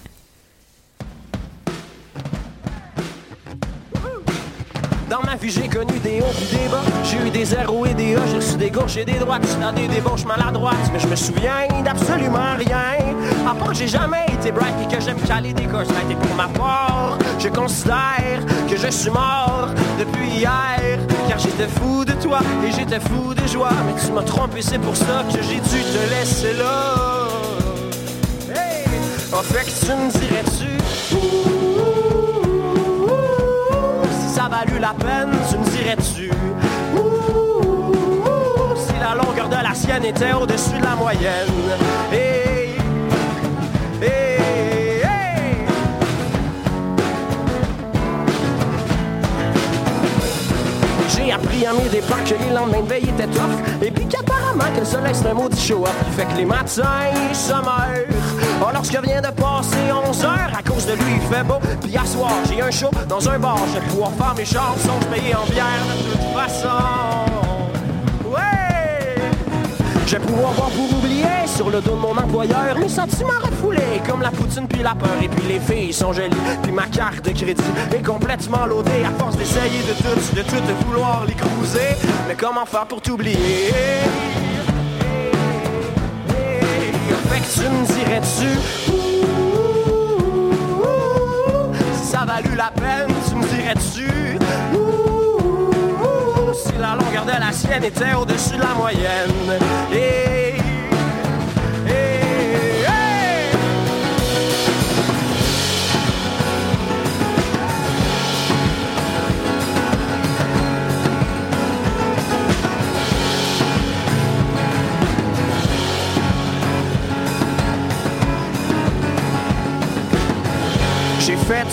Speaker 9: Vie, j'ai connu des hauts puis des bas. J'ai eu des zéros et des A. J'ai reçu des gauches et des droites. Dans des débauches maladroites. Mais je me souviens d'absolument rien. À part que j'ai jamais été bright et que j'aime caler des courses. Et pour ma part, je considère que je suis mort depuis hier. Car j'étais fou de toi et j'étais fou de joie. Mais tu m'as trompé, c'est pour ça que j'ai dû te laisser là. Hey! En fait, que tu me dirais-tu? Valut la peine, tu me dirais-tu? Si la longueur de la sienne était au-dessus de la moyenne. Hey. J'ai appris à mes dépens que les lendemains de veille étaient tough Et puis qu'apparemment que le soleil c'est un maudit show-up Qui fait que les matins se meurent Oh, lorsque vient de passer 11 heures À cause de lui il fait beau. Puis à soir j'ai un show dans un bar. Je vais pouvoir faire mes chansons Je payer en bière de toute façon. Ouais! Je vais pouvoir boire pour oublier sur le dos de mon employeur. Mes sentiments refoulés comme la poutine puis la peur. Et puis les filles sont jolies puis ma carte de crédit est complètement loadée. À force d'essayer de tout de tout de vouloir les cruiser mais comment faire pour t'oublier? Fait que tu me dirais-tu? Si ça valut la peine tu me dirais-tu? Si la longueur de la sienne était au-dessus de la moyenne.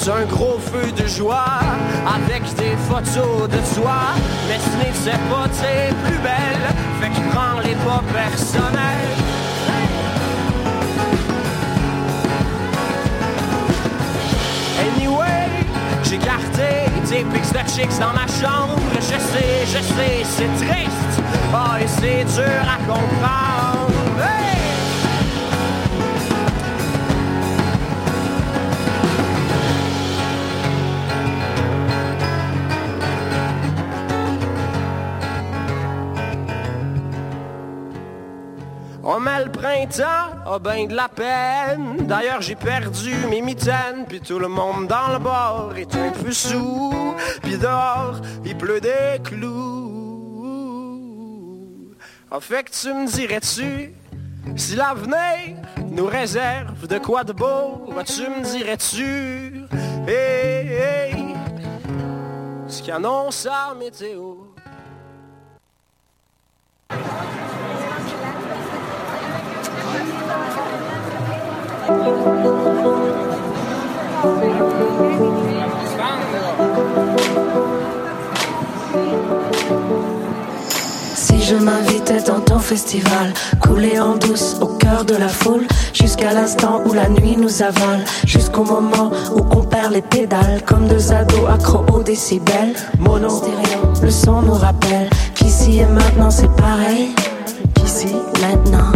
Speaker 9: Un gros feu de joie avec des photos de toi. Mais ce n'était pas tes plus belles, fait que prends les pas personnels. Anyway, j'ai gardé tes pics de chicks dans ma chambre. Je sais, je sais, c'est triste. Ah, et c'est dur à comprendre. Printemps, a ben de la peine. D'ailleurs, j'ai perdu mes mitaines, puis tout le monde dans le bord est un peu sous. Puis dehors, il pleut des clous. En fait, tu me dirais-tu, si l'avenir nous réserve de quoi de beau, bah, tu me dirais-tu, hey, hey, ce qui annonce la météo.
Speaker 10: Si je m'invitais dans ton festival, couler en douce au cœur de la foule, jusqu'à l'instant où la nuit nous avale, jusqu'au moment où on perd les pédales, comme deux ados accros aux décibels. Mono, stéréo, le son nous rappelle qu'ici et maintenant c'est pareil. Qu'ici, maintenant,